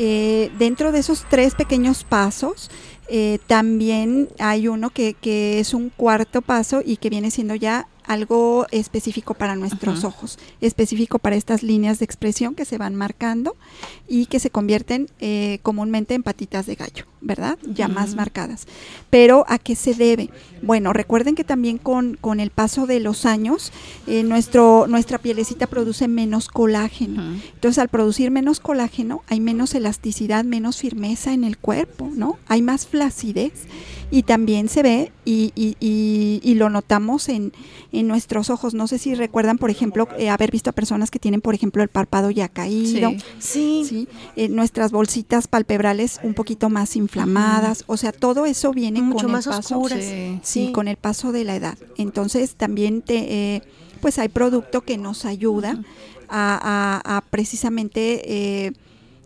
Eh, dentro de esos tres pequeños pasos, eh, también hay uno que, que es un cuarto paso y que viene siendo ya algo específico para nuestros ojos, específico para estas líneas de expresión que se van marcando y que se convierten eh, comúnmente en patitas de gallo, ¿verdad? Ya más marcadas. Pero ¿a qué se debe? Bueno, recuerden que también con, con el paso de los años, eh, nuestro, nuestra pielecita produce menos colágeno. Entonces, al producir menos colágeno, hay menos elasticidad, menos firmeza en el cuerpo, ¿no? Hay más flacidez y también se ve y, y, y, y lo notamos en, en, nuestros ojos. No sé si recuerdan, por ejemplo, eh, haber visto a personas que tienen, por ejemplo, el párpado ya caído. Sí. ¿sí? Eh, nuestras bolsitas palpebrales un poquito más inflamadas. O sea, todo eso viene Mucho con más el paso. oscuras. Sí. Sí, con el paso de la edad. Entonces también te, eh, pues hay producto que nos ayuda a, a- a precisamente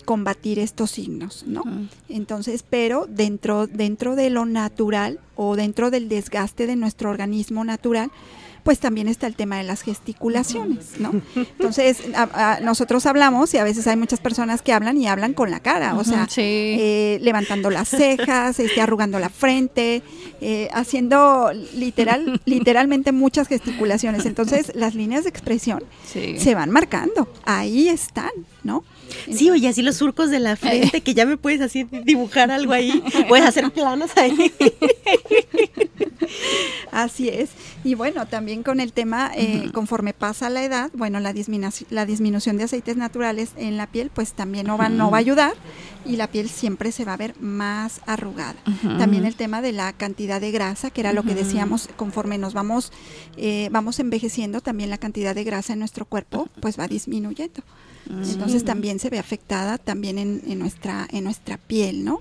combatir estos signos, ¿no? Entonces, pero dentro, dentro de lo natural o dentro del desgaste de nuestro organismo natural, pues también está el tema de las gesticulaciones, ¿no? Entonces, a- a- nosotros hablamos y a veces hay muchas personas que hablan y hablan con la cara, o sea, Sí. eh, levantando las cejas, este, arrugando la frente, eh, haciendo literal, [LAUGHS] literalmente muchas gesticulaciones. Entonces, las líneas de expresión Sí. se van marcando, ahí están, ¿no? Sí, oye, así los surcos de la frente, que ya me puedes así dibujar algo ahí, puedes hacer planos ahí. Así es. Y bueno, también con el tema, eh, conforme pasa la edad, bueno, la, disminuci- la disminución de aceites naturales en la piel, pues también no va, no va a ayudar y la piel siempre se va a ver más arrugada. También el tema de la cantidad de grasa, que era lo que decíamos, conforme nos vamos, eh, vamos envejeciendo, también la cantidad de grasa en nuestro cuerpo, pues va disminuyendo. Entonces también se ve afectada también en, en nuestra, en nuestra piel, ¿no?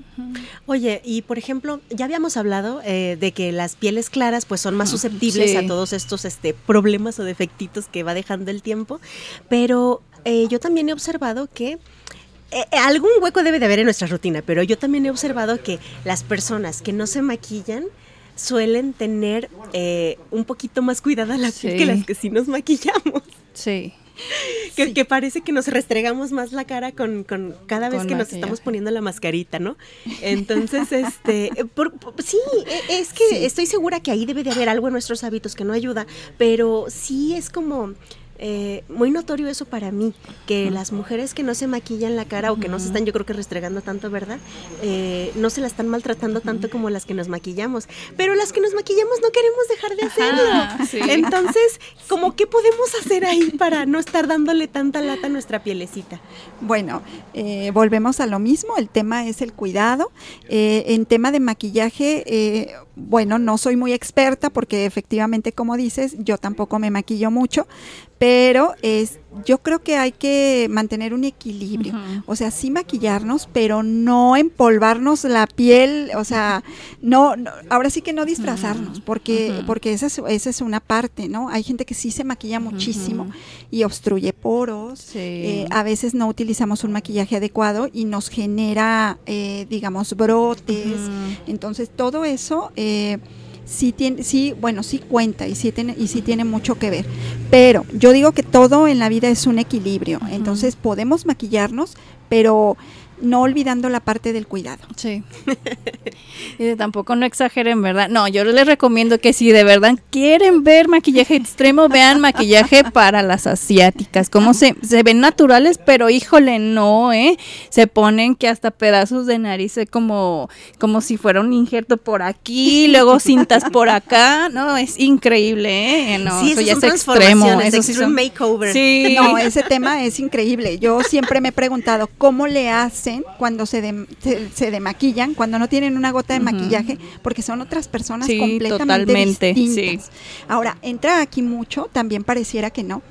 Oye, y por ejemplo, ya habíamos hablado eh, de que las pieles claras pues son más susceptibles Sí. a todos estos este, problemas o defectitos que va dejando el tiempo, pero eh, yo también he observado que eh, eh, algún hueco debe de haber en nuestra rutina, pero yo también he observado que las personas que no se maquillan suelen tener eh, un poquito más cuidada la piel Sí. que las que sí nos maquillamos. Sí. [LAUGHS] Que, que parece que nos restregamos más la cara con, con cada vez Con que nos maquillaje. estamos poniendo la mascarita, ¿no? [LAUGHS] Entonces, este, eh, por- por- sí, eh, es que estoy segura que ahí debe de haber algo en nuestros hábitos que no ayuda, pero sí es como eh, muy notorio eso para mí, que las mujeres que no se maquillan la cara o que no se están, yo creo que restregando tanto, ¿verdad? Eh, no se la están maltratando tanto como las que nos maquillamos, pero las que nos maquillamos no queremos dejar de hacerlo. Ajá, sí. Entonces, ¿cómo qué podemos hacer ahí para no estar dándole tanta lata a nuestra pielecita? Bueno, eh, volvemos a lo mismo, el tema es el cuidado. Eh, en tema de maquillaje, eh, bueno, no soy muy experta porque efectivamente, como dices, yo tampoco me maquillo mucho, pero es, yo creo que hay que mantener un equilibrio. O sea, sí maquillarnos, pero no empolvarnos la piel, o sea, no, no- ahora sí que no disfrazarnos, porque, porque esa es, esa es una parte, ¿no? Hay gente que sí se maquilla muchísimo y obstruye poros, Sí. eh, a veces no utilizamos un maquillaje adecuado y nos genera, eh, digamos, brotes. Entonces, todo eso eh, sí tiene, sí, bueno, sí cuenta y sí tiene, y sí tiene mucho que ver. Pero yo digo que todo en la vida es un equilibrio. Entonces, podemos maquillarnos, pero no olvidando la parte del cuidado. Sí. [LAUGHS] Dice, tampoco no exageren, ¿verdad? No, yo les recomiendo que si de verdad quieren ver maquillaje extremo, vean maquillaje para las asiáticas. Como se, se ven naturales, pero híjole, no, ¿eh? Se ponen que hasta pedazos de nariz eh, como, como si fuera un injerto por aquí, luego cintas por acá. No, es increíble, ¿eh? No, sí, eso ya es extremo. Eso sí son- makeover. Sí. No, ese tema es increíble. Yo siempre me he preguntado cómo le hacen cuando se, dem- se, se demaquillan, cuando no tienen una gota de maquillaje, porque son otras personas Sí, completamente totalmente, distintas. Ahora, entra aquí mucho, también pareciera que no,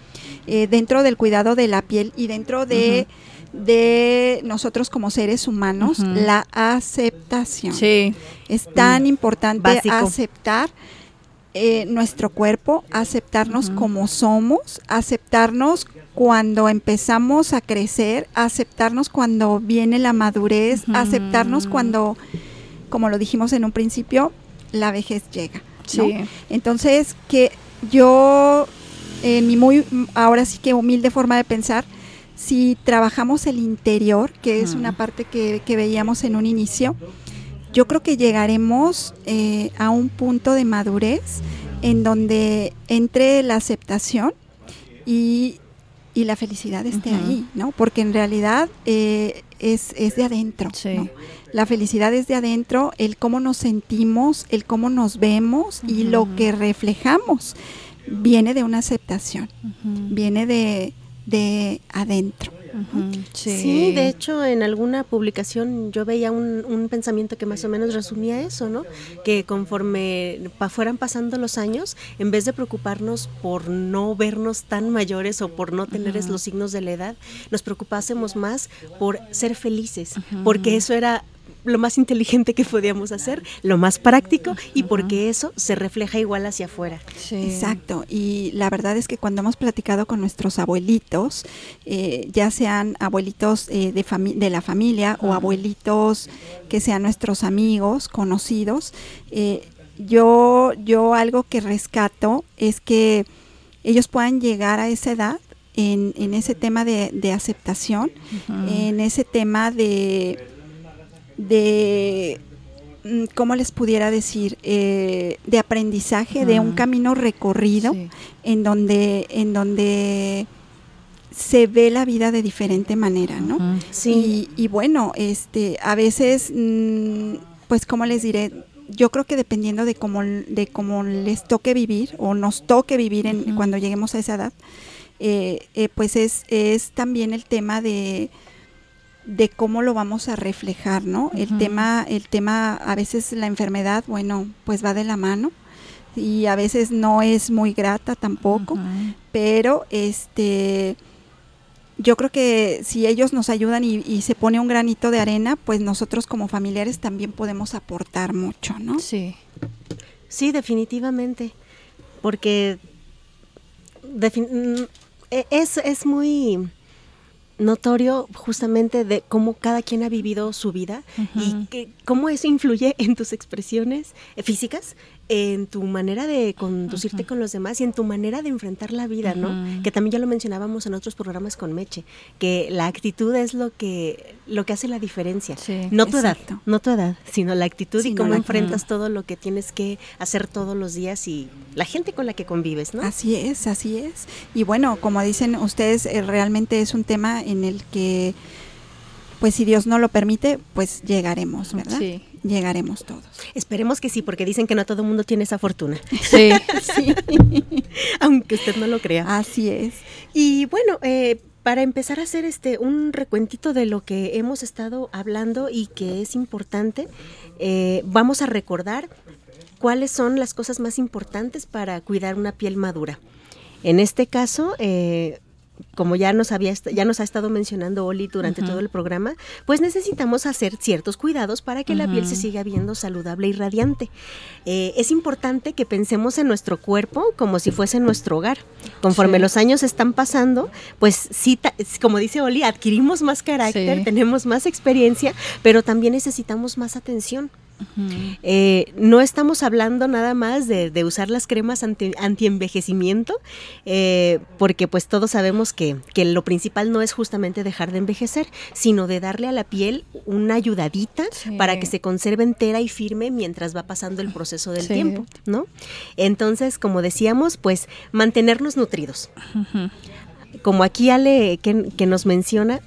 eh, dentro del cuidado de la piel y dentro de, de nosotros como seres humanos, la aceptación. Sí. Es tan importante Básico. aceptar eh, nuestro cuerpo, aceptarnos como somos, aceptarnos cuando empezamos a crecer, aceptarnos cuando viene la madurez, aceptarnos cuando como lo dijimos en un principio, la vejez llega. ¿no? Sí. Entonces, que yo, en mi muy, ahora sí que humilde forma de pensar, si trabajamos el interior, que es una parte que, que veíamos en un inicio, yo creo que llegaremos eh, a un punto de madurez en donde entre la aceptación y, y la felicidad esté ahí, ¿no? Porque en realidad eh, es, es de adentro. Sí. ¿no? La felicidad es de adentro, el cómo nos sentimos, el cómo nos vemos y lo que reflejamos viene de una aceptación, viene de, de adentro. Sí. de hecho, en alguna publicación yo veía un, un pensamiento que más o menos resumía eso, ¿no? Que conforme pa- fueran pasando los años, en vez de preocuparnos por no vernos tan mayores o por no tener los signos de la edad, nos preocupásemos más por ser felices, porque eso era lo más inteligente que podíamos hacer, lo más práctico y porque eso se refleja igual hacia afuera. Sí. Exacto, y la verdad es que cuando hemos platicado con nuestros abuelitos, eh, ya sean abuelitos eh, de, fami- de la familia o abuelitos que sean nuestros amigos, conocidos, eh, yo, yo algo que rescato es que ellos puedan llegar a esa edad en, en ese tema de, de aceptación, en ese tema de, de mm, ¿cómo les pudiera decir? Eh, de aprendizaje, de un Ah. camino recorrido Sí. en donde, en donde se ve la vida de diferente manera, ¿no? Sí. Y, y bueno, este, a veces, mm, pues, ¿cómo les diré? Yo creo que dependiendo de cómo, de cómo les toque vivir o nos toque vivir en, cuando lleguemos a esa edad, eh, eh, pues es, es también el tema de, de cómo lo vamos a reflejar, ¿no? El tema, el tema, a veces la enfermedad, bueno, pues va de la mano y a veces no es muy grata tampoco pero este yo creo que si ellos nos ayudan y, y se pone un granito de arena, pues nosotros como familiares también podemos aportar mucho, ¿no? Sí. Sí, definitivamente. Porque defin- mm, e- es, es muy notorio justamente de cómo cada quien ha vivido su vida y que, cómo eso influye en tus expresiones físicas, en tu manera de conducirte con los demás y en tu manera de enfrentar la vida, ¿no? Que también ya lo mencionábamos en otros programas con Meche, que la actitud es lo que, lo que hace la diferencia. Sí. No tu Exacto. edad, no tu edad, sino la actitud y cómo enfrentas todo lo que tienes que hacer todos los días y la gente con la que convives, ¿no? Así es, así es. Y bueno, como dicen ustedes, eh, realmente es un tema en el que, pues si Dios no lo permite, pues llegaremos, ¿verdad? Sí. Llegaremos todos. Esperemos que sí, porque dicen que no todo el mundo tiene esa fortuna, Sí. [LAUGHS] Sí, [LAUGHS] aunque usted no lo crea. así es. Y bueno, eh, para empezar a hacer este un recuentito de lo que hemos estado hablando y que es importante, eh, vamos a recordar cuáles son las cosas más importantes para cuidar una piel madura. En este caso, eh, como ya nos había ya nos ha estado mencionando Oli durante todo el programa, pues necesitamos hacer ciertos cuidados para que la piel se siga viendo saludable y radiante. Eh, es importante que pensemos en nuestro cuerpo como si fuese nuestro hogar. Conforme Sí. los años están pasando, pues sí, como dice Oli, adquirimos más carácter, Sí. tenemos más experiencia, pero también necesitamos más atención. Eh, no estamos hablando nada más de, de usar las cremas anti, antienvejecimiento, eh, porque pues todos sabemos que, que lo principal no es justamente dejar de envejecer, sino de darle a la piel una ayudadita Sí. para que se conserve entera y firme mientras va pasando el proceso del Sí. tiempo, ¿no? Entonces, como decíamos, pues mantenernos nutridos. Como aquí Ale que, que nos menciona,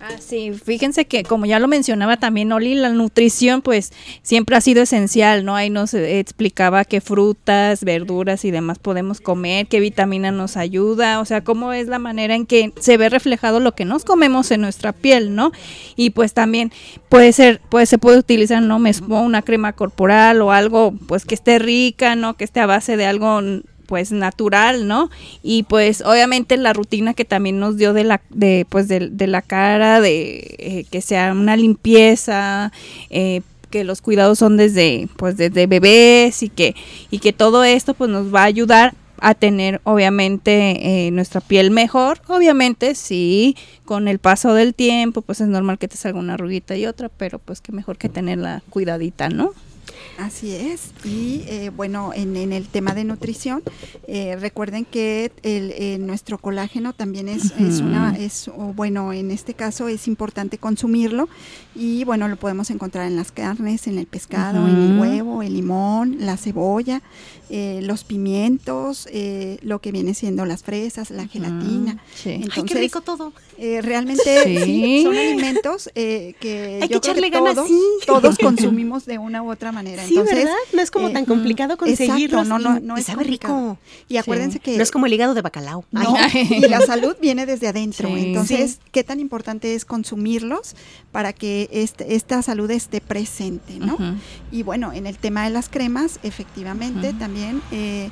Ah, sí, fíjense que como ya lo mencionaba también Oli, la nutrición pues siempre ha sido esencial, ¿no? Ahí nos explicaba qué frutas, verduras y demás podemos comer, qué vitamina nos ayuda, o sea, cómo es la manera en que se ve reflejado lo que nos comemos en nuestra piel, ¿no? Y pues también puede ser, pues se puede utilizar, ¿no? Mesmo una crema corporal o algo pues que esté rica, ¿no? Que esté a base de algo pues natural, ¿no? Y pues obviamente la rutina que también nos dio de la de pues de, de la cara, de eh, que sea una limpieza, eh, que los cuidados son desde pues desde bebés y que y que todo esto pues nos va a ayudar a tener obviamente eh, nuestra piel mejor. Obviamente sí, con el paso del tiempo pues es normal que te salga una arruguita y otra, pero pues que mejor que tenerla cuidadita, ¿no? Así es. Y eh, bueno, en, en, el tema de nutrición, eh, recuerden que el, eh, nuestro colágeno también es, es una, es, bueno, en este caso es importante consumirlo y bueno, lo podemos encontrar en las carnes, en el pescado, en el huevo, el limón, la cebolla, eh, los pimientos, eh, lo que viene siendo las fresas, la gelatina. Sí. Entonces, Ay, qué rico todo. Eh, realmente sí. Sí, son alimentos que Hay yo que creo echarle que ganas, todos consumimos de una u otra manera. Sí, Entonces, ¿verdad? No es como eh, tan complicado mm, conseguirlos. Exacto, no, no, no y es sabe complicado. rico. Y acuérdense que No es como el hígado de bacalao. no, [LAUGHS] y la salud viene desde adentro. Sí. Entonces, ¿qué tan importante es consumirlos para que este, esta salud esté presente, ¿no? Y bueno, en el tema de las cremas, efectivamente, también, eh,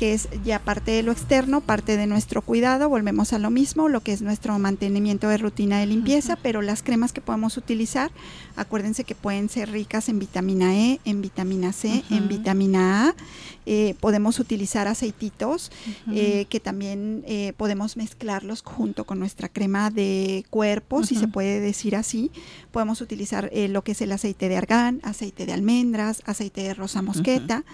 que es ya parte de lo externo, parte de nuestro cuidado, volvemos a lo mismo, lo que es nuestro mantenimiento de rutina de limpieza, pero las cremas que podemos utilizar, acuérdense que pueden ser ricas en vitamina E, en vitamina C, en vitamina A, eh, podemos utilizar aceititos eh, que también eh, podemos mezclarlos junto con nuestra crema de cuerpo, si se puede decir así. Podemos utilizar lo que es el aceite de argán, aceite de almendras, aceite de rosa mosqueta.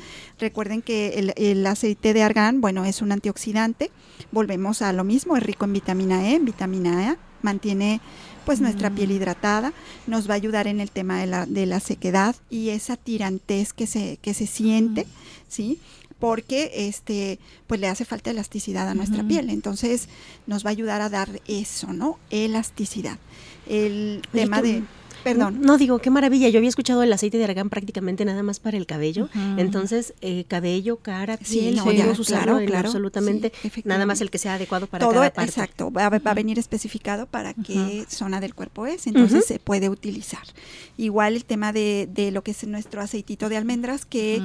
Recuerden que el, el aceite de argán, bueno, es un antioxidante. Volvemos a lo mismo, es rico en vitamina E, en vitamina A, mantiene pues nuestra piel hidratada, nos va a ayudar en el tema de la, de la sequedad y esa tirantez que se, que se siente, ¿sí? Porque este, pues le hace falta elasticidad a nuestra piel. Entonces, nos va a ayudar a dar eso, ¿no? Elasticidad. El Oye, tema de. Perdón. No, digo, qué maravilla. Yo había escuchado el aceite de argán prácticamente nada más para el cabello. Entonces, eh, cabello, cara, Sí, piel, no, podemos usarlo claro, claro, absolutamente sí, nada más el que sea adecuado para todo cada parte. exacto va, a- va a venir especificado para qué zona del cuerpo es entonces se puede utilizar igual el tema de, de lo que es nuestro aceitito de almendras que.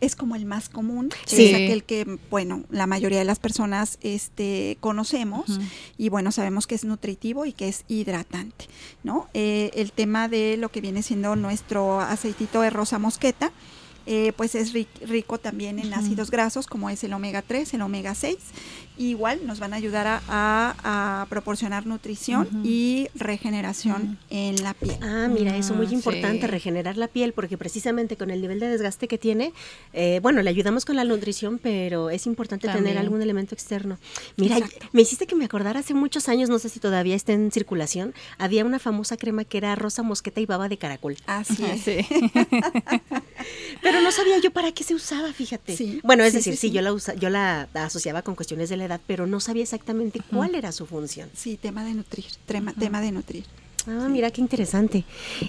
Es como el más común Sí. es aquel que bueno la mayoría de las personas este conocemos y bueno sabemos que es nutritivo y que es hidratante no Eh, el tema de lo que viene siendo nuestro aceitito de rosa mosqueta eh, pues es ri- rico también en ácidos grasos como es el omega 3, el omega 6. Igual nos van a ayudar a, a- a proporcionar nutrición y regeneración en la piel. Ah, mira, eso muy Ah, importante, sí. regenerar la piel, porque precisamente con el nivel de desgaste que tiene, eh, bueno, le ayudamos con la nutrición, pero es importante tener algún elemento externo. Mira, Exacto. me hiciste que me acordara hace muchos años, no sé si todavía está en circulación, había una famosa crema que era rosa mosqueta y baba de caracol. Así es. Sí. [LAUGHS] Pero no sabía yo para qué se usaba, fíjate. Sí, bueno, es sí, decir, sí, sí, sí. yo la usa, yo la asociaba con cuestiones de la edad, pero no sabía exactamente cuál era su función. Sí, tema de nutrir, tema, tema de nutrir. Ah, mira qué interesante.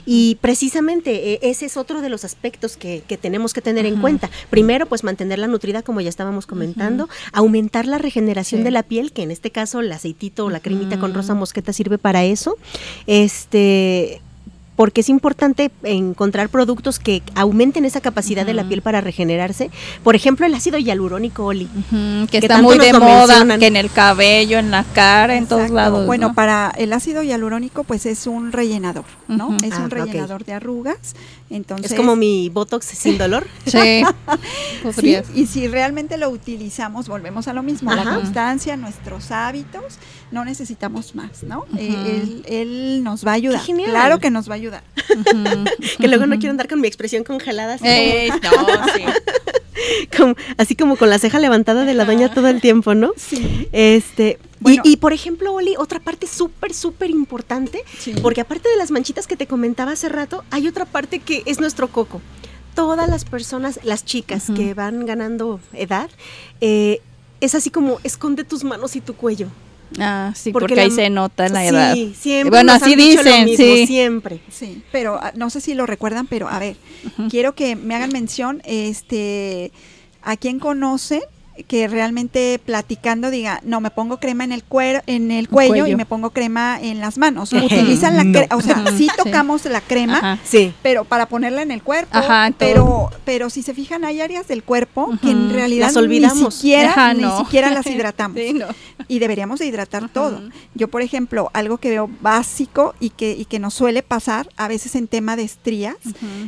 Y precisamente eh, ese es otro de los aspectos que, que tenemos que tener en cuenta. Primero, pues mantenerla nutrida, como ya estábamos comentando, aumentar la regeneración Sí. de la piel, que en este caso el aceitito o la cremita con rosa mosqueta sirve para eso. Este porque es importante encontrar productos que aumenten esa capacidad de la piel para regenerarse. Por ejemplo, el ácido hialurónico, Oli. Que Que está muy de moda, mencionan. que en el cabello, en la cara, en todos lados. Bueno, ¿no? para el ácido hialurónico, pues es un rellenador, ¿no? Es Ah, un ok. rellenador de arrugas. Entonces, es como mi Botox sin dolor. [LAUGHS] [LAUGHS] Sí, y si realmente lo utilizamos, volvemos a lo mismo, la Ajá. constancia, nuestros hábitos, no necesitamos más, ¿no? Eh, él, él nos va a ayudar. genial. Claro que nos va a ayudar. Que luego no quiero andar con mi expresión congelada. Así, como- [LAUGHS] no, sí. como- así como con la ceja levantada de la doña todo el tiempo, ¿no? Sí. Este, y- Bueno. y, por ejemplo, Oli, otra parte súper, súper importante, Sí. porque aparte de las manchitas que te comentaba hace rato, hay otra parte que es nuestro coco. Todas las personas, las chicas que van ganando edad, eh, es así como esconde tus manos y tu cuello. Ah, sí, Porque porque, la- ahí se nota la sí, edad. siempre. Bueno, nos han así dicho lo dicen, mismo, sí. Siempre. Sí, pero ah, no sé si lo recuerdan, pero a ver, quiero que me hagan mención, este, a quien conocen que realmente platicando diga, no, me pongo crema en el cuero, en el cuello, y me pongo crema en las manos. Utilizan la no. crema, o sea, sí sí. tocamos la crema, Ajá. Sí. pero para ponerla en el cuerpo, Ajá, pero pero si se fijan hay áreas del cuerpo que en realidad Las olvidamos. ni siquiera Ajá, ni siquiera las [LAUGHS] hidratamos Sí, no. y deberíamos de hidratar todo. Yo, por ejemplo, algo que veo básico y que y que nos suele pasar a veces en tema de estrías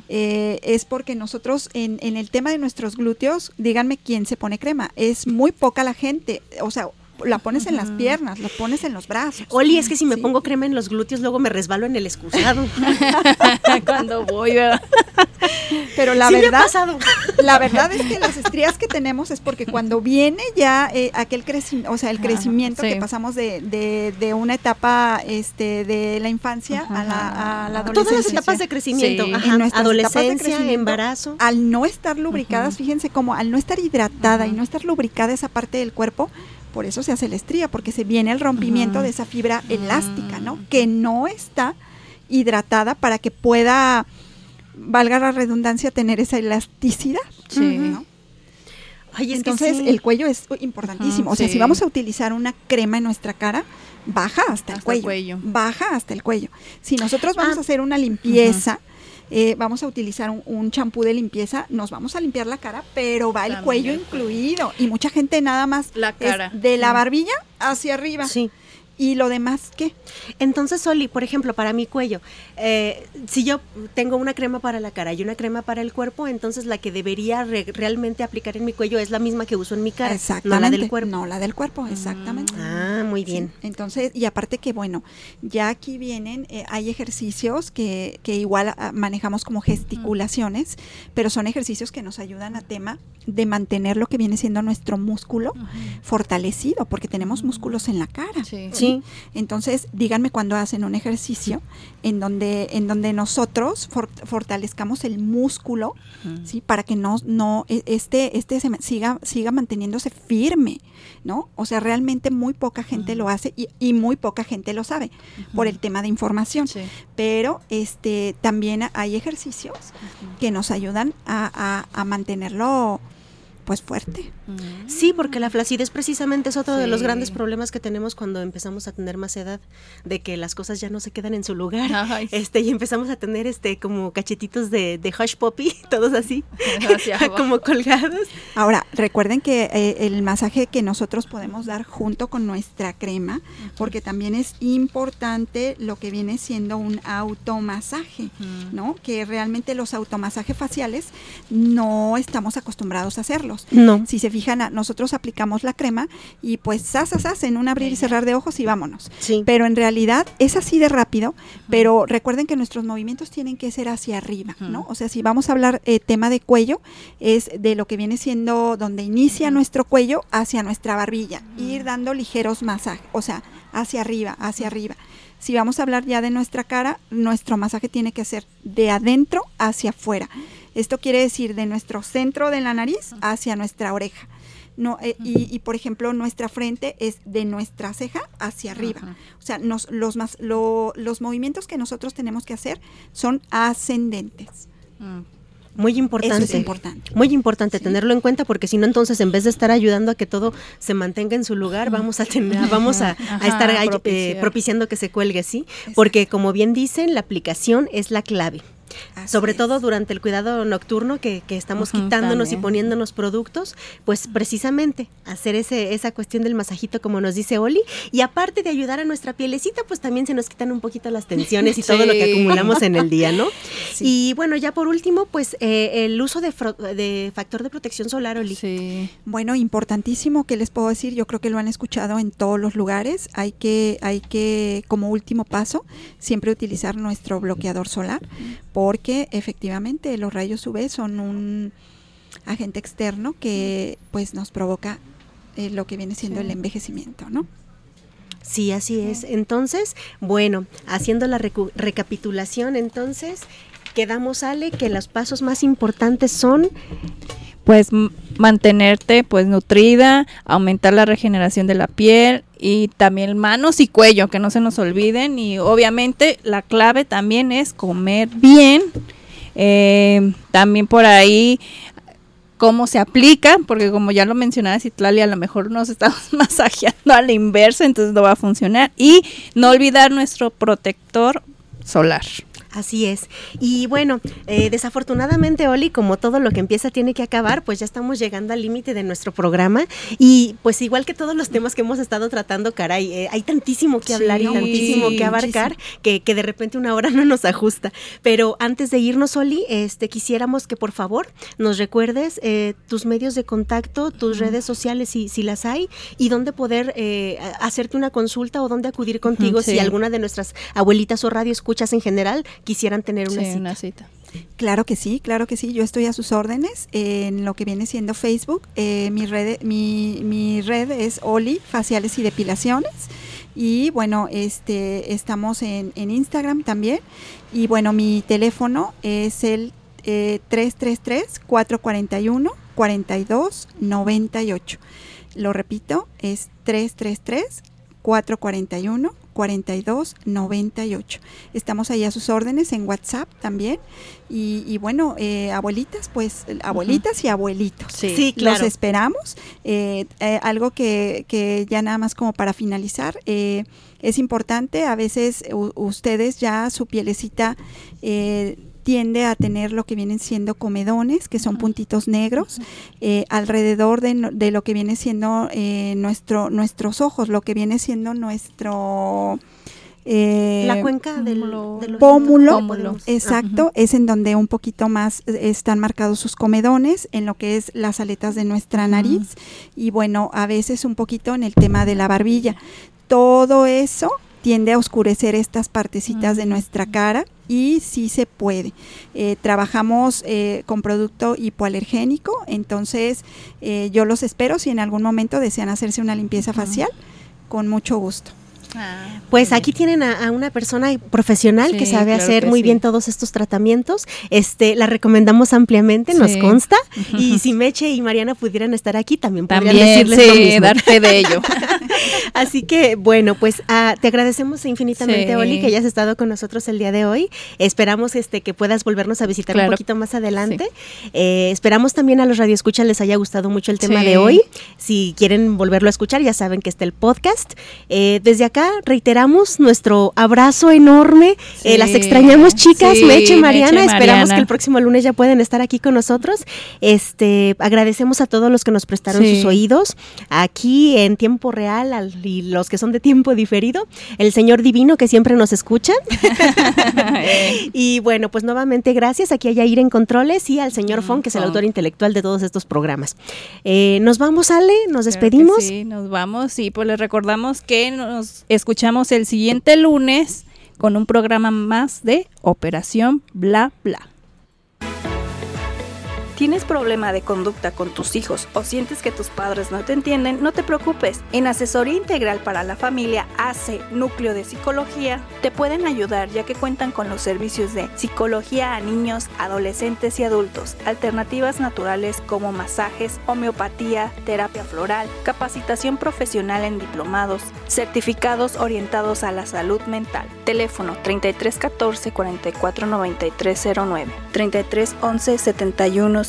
eh, es porque nosotros en, en el tema de nuestros glúteos, díganme quién se pone crema. Es muy poca la gente, o sea, la pones en las piernas, la pones en los brazos. Oli, es que si me Sí. pongo crema en los glúteos, luego me resbalo en el excusado. [LAUGHS] Cuando voy, ¿verdad? Pero la Sí verdad, la verdad es que las estrías que tenemos es porque cuando viene ya eh, aquel crecimiento, o sea, el crecimiento sí. que pasamos de, de, de una etapa este, de la infancia a la, a la Todas las adolescencia. etapas de crecimiento. Sí. Ajá, En de Adolescencia, embarazo. al no estar lubricadas, fíjense como al no estar hidratada y no estar lubricada esa parte del cuerpo, por eso se hace la estría, porque se viene el rompimiento de esa fibra elástica, ¿no? Que no está hidratada para que pueda, valga la redundancia, tener esa elasticidad. Sí. ¿no? Ay, es que Entonces sí. el cuello es importantísimo. O sea, sí. si vamos a utilizar una crema en nuestra cara, baja hasta, el, Hasta el cuello, cuello. Baja hasta el cuello. Si nosotros vamos Ah. a hacer una limpieza, eh, vamos a utilizar un- champú de limpieza, nos vamos a limpiar la cara, pero va el También cuello el cuello. incluido. Y mucha gente nada más La es cara. de la Mm. barbilla hacia arriba. Sí. Y lo demás, ¿qué? Entonces, Oli, por ejemplo, para mi cuello, eh, si yo tengo una crema para la cara y una crema para el cuerpo, entonces la que debería re- realmente aplicar en mi cuello es la misma que uso en mi cara, no Exactamente. la del cuerpo. No, la del cuerpo, exactamente. Ah, muy Sí, bien. Entonces, y aparte que bueno, ya aquí vienen, eh, hay ejercicios que, que igual ah, manejamos como gesticulaciones, pero son ejercicios que nos ayudan a tema de mantener lo que viene siendo nuestro músculo fortalecido, porque tenemos músculos en la cara. Sí. Sí. Entonces, díganme cuando hacen un ejercicio en donde, en donde nosotros for- fortalezcamos el músculo, ¿sí? Para que no, no, e- este, este se siga, siga manteniéndose firme, ¿no? O sea, realmente muy poca gente lo hace y, y muy poca gente lo sabe por el tema de información. Sí. Pero este también hay ejercicios que nos ayudan a, a- a mantenerlo pues fuerte. Sí, porque la flacidez precisamente es otro de los grandes problemas que tenemos cuando empezamos a tener más edad, de que las cosas ya no se quedan en su lugar. [LAUGHS] Ay. Este, y empezamos a tener este como cachetitos de, de hush puppy, [LAUGHS] todos así, [LAUGHS] como colgados. Ahora, recuerden que eh, el masaje que nosotros podemos dar junto con nuestra crema, porque también es importante lo que viene siendo un automasaje, ¿no? Que realmente los automasajes faciales no estamos acostumbrados a hacerlos. No. Si se fijan, a- nosotros aplicamos la crema y pues sas, sas, sas, en un abrir y cerrar de ojos y vámonos. Sí. Pero en realidad es así de rápido, pero recuerden que nuestros movimientos tienen que ser hacia arriba, ¿no? O sea, si vamos a hablar eh, tema de cuello, es de lo que viene siendo donde inicia nuestro cuello hacia nuestra barbilla, ir dando ligeros masajes, o sea, hacia arriba, hacia arriba. Si vamos a hablar ya de nuestra cara, nuestro masaje tiene que ser de adentro hacia afuera. Esto quiere decir de nuestro centro de la nariz hacia nuestra oreja. No, eh, y, y, por ejemplo, nuestra frente es de nuestra ceja hacia arriba. O sea, nos, los, más, lo- los movimientos que nosotros tenemos que hacer son ascendentes. Muy importante. Eso es importante. Muy importante tenerlo en cuenta porque si no entonces en vez de estar ayudando a que todo se mantenga en su lugar, vamos a tener, vamos a, estar eh, propiciando que se cuelgue, ¿sí? Porque como bien dicen, la aplicación es la clave. Así Sobre es. todo durante el cuidado nocturno que, que estamos quitándonos y poniéndonos productos, pues precisamente hacer ese, esa cuestión del masajito como nos dice Oli y aparte de ayudar a nuestra pielecita, pues también se nos quitan un poquito las tensiones y todo lo que [LAUGHS] acumulamos en el día, ¿no? [LAUGHS] Sí. Y bueno, ya por último, pues eh, el uso de, fro- de factor de protección solar, Oli. Sí. Bueno, importantísimo que les puedo decir, yo creo que lo han escuchado en todos los lugares. Hay que, hay que, como último paso, siempre utilizar nuestro bloqueador solar, porque efectivamente los rayos UV son un agente externo que pues nos provoca eh, lo que viene siendo el envejecimiento, ¿no? Sí, así es. Entonces, bueno, haciendo la recapitulación, entonces, quedamos, Ale, que los pasos más importantes son Pues mantenerte pues nutrida, aumentar la regeneración de la piel y también manos y cuello, que no se nos olviden. Y obviamente la clave también es comer bien. Eh, también por ahí cómo se aplica, porque como ya lo mencionaba Citlali, a lo mejor nos estamos [LAUGHS] masajeando a la inversa, entonces no va a funcionar. Y no olvidar nuestro protector solar. Así es. Y bueno, eh, desafortunadamente, Oli, como todo lo que empieza tiene que acabar, pues ya estamos llegando al límite de nuestro programa. Y pues igual que todos los temas que hemos estado tratando, caray, eh, hay tantísimo que hablar y tantísimo que abarcar que, que de repente una hora [LAUGHS] no nos ajusta. Pero antes de irnos, Oli, este, quisiéramos que por favor nos recuerdes eh, tus medios de contacto, tus redes sociales, si, si las hay, y dónde poder eh, hacerte una consulta o dónde acudir contigo sí. si alguna de nuestras abuelitas o radio escuchas en general quisieran tener una Sí, cita. una cita. Claro que sí, claro que sí. Yo estoy a sus órdenes en lo que viene siendo Facebook. Eh, mi, red, mi, mi red es Oli, faciales y depilaciones. Y bueno, este, estamos en, en Instagram también. Y bueno, mi teléfono es el eh, 333-441-4298. Lo repito, es 333-441-4298. Estamos ahí a sus órdenes en WhatsApp también. Y, y bueno, eh, abuelitas, pues abuelitas y abuelitos. Sí, claro. Los esperamos. Eh, eh, algo que, que ya nada más como para finalizar, eh, es importante, a veces ustedes ya su pielecita eh, tiende a tener lo que vienen siendo comedones, que son puntitos negros, eh, alrededor de, de lo que viene siendo eh, nuestro, nuestros ojos, lo que viene siendo nuestro... eh, La cuenca del, Pómulo. Pómulo. Exacto, es en donde un poquito más eh, están marcados sus comedones, en lo que es las aletas de nuestra nariz y bueno, a veces un poquito en el tema de la barbilla. Todo eso tiende a oscurecer estas partecitas de nuestra cara y sí se puede. Eh, trabajamos eh, con producto hipoalergénico, entonces eh, yo los espero si en algún momento desean hacerse una limpieza facial, con mucho gusto. Pues aquí tienen a, a una persona profesional que sabe claro hacer que muy sí. bien todos estos tratamientos. Este, la recomendamos ampliamente, nos consta. Y [LAUGHS] si Meche y Mariana pudieran estar aquí, también podrían También, decirles lo mismo. dar fe de ello. [LAUGHS] Así que, bueno, pues ah, te agradecemos infinitamente. Oli, que hayas estado con nosotros el día de hoy. Esperamos este que puedas volvernos a visitar un poquito más adelante. Eh, esperamos también a los radioescuchas les haya gustado mucho el tema de hoy. Si quieren volverlo a escuchar, ya saben que está el podcast. Eh, desde acá reiteramos nuestro abrazo enorme. Eh, las extrañamos, chicas, Sí, Meche y Mariana. Meche y Esperamos Mariana. que el próximo lunes ya pueden estar aquí con nosotros. Este, agradecemos a todos los que nos prestaron Sí. sus oídos aquí en tiempo real al- y los que son de tiempo diferido. El Señor Divino que siempre nos escucha. [LAUGHS] y bueno, pues nuevamente gracias. Aquí a Yair en Controles y al señor Fon, que es el autor intelectual de todos estos programas. Eh, nos vamos, Ale, nos Claro despedimos. Sí, nos vamos y pues les recordamos que nos escuchamos el siguiente lunes con un programa más de Operación Bla Bla. ¿Tienes problema de conducta con tus hijos o sientes que tus padres no te entienden? No te preocupes. En Asesoría Integral para la Familia AC Núcleo de Psicología te pueden ayudar ya que cuentan con los servicios de psicología a niños, adolescentes y adultos, alternativas naturales como masajes, homeopatía, terapia floral, capacitación profesional en diplomados, certificados orientados a la salud mental. Teléfono 3314 44 93 09, 33 11 71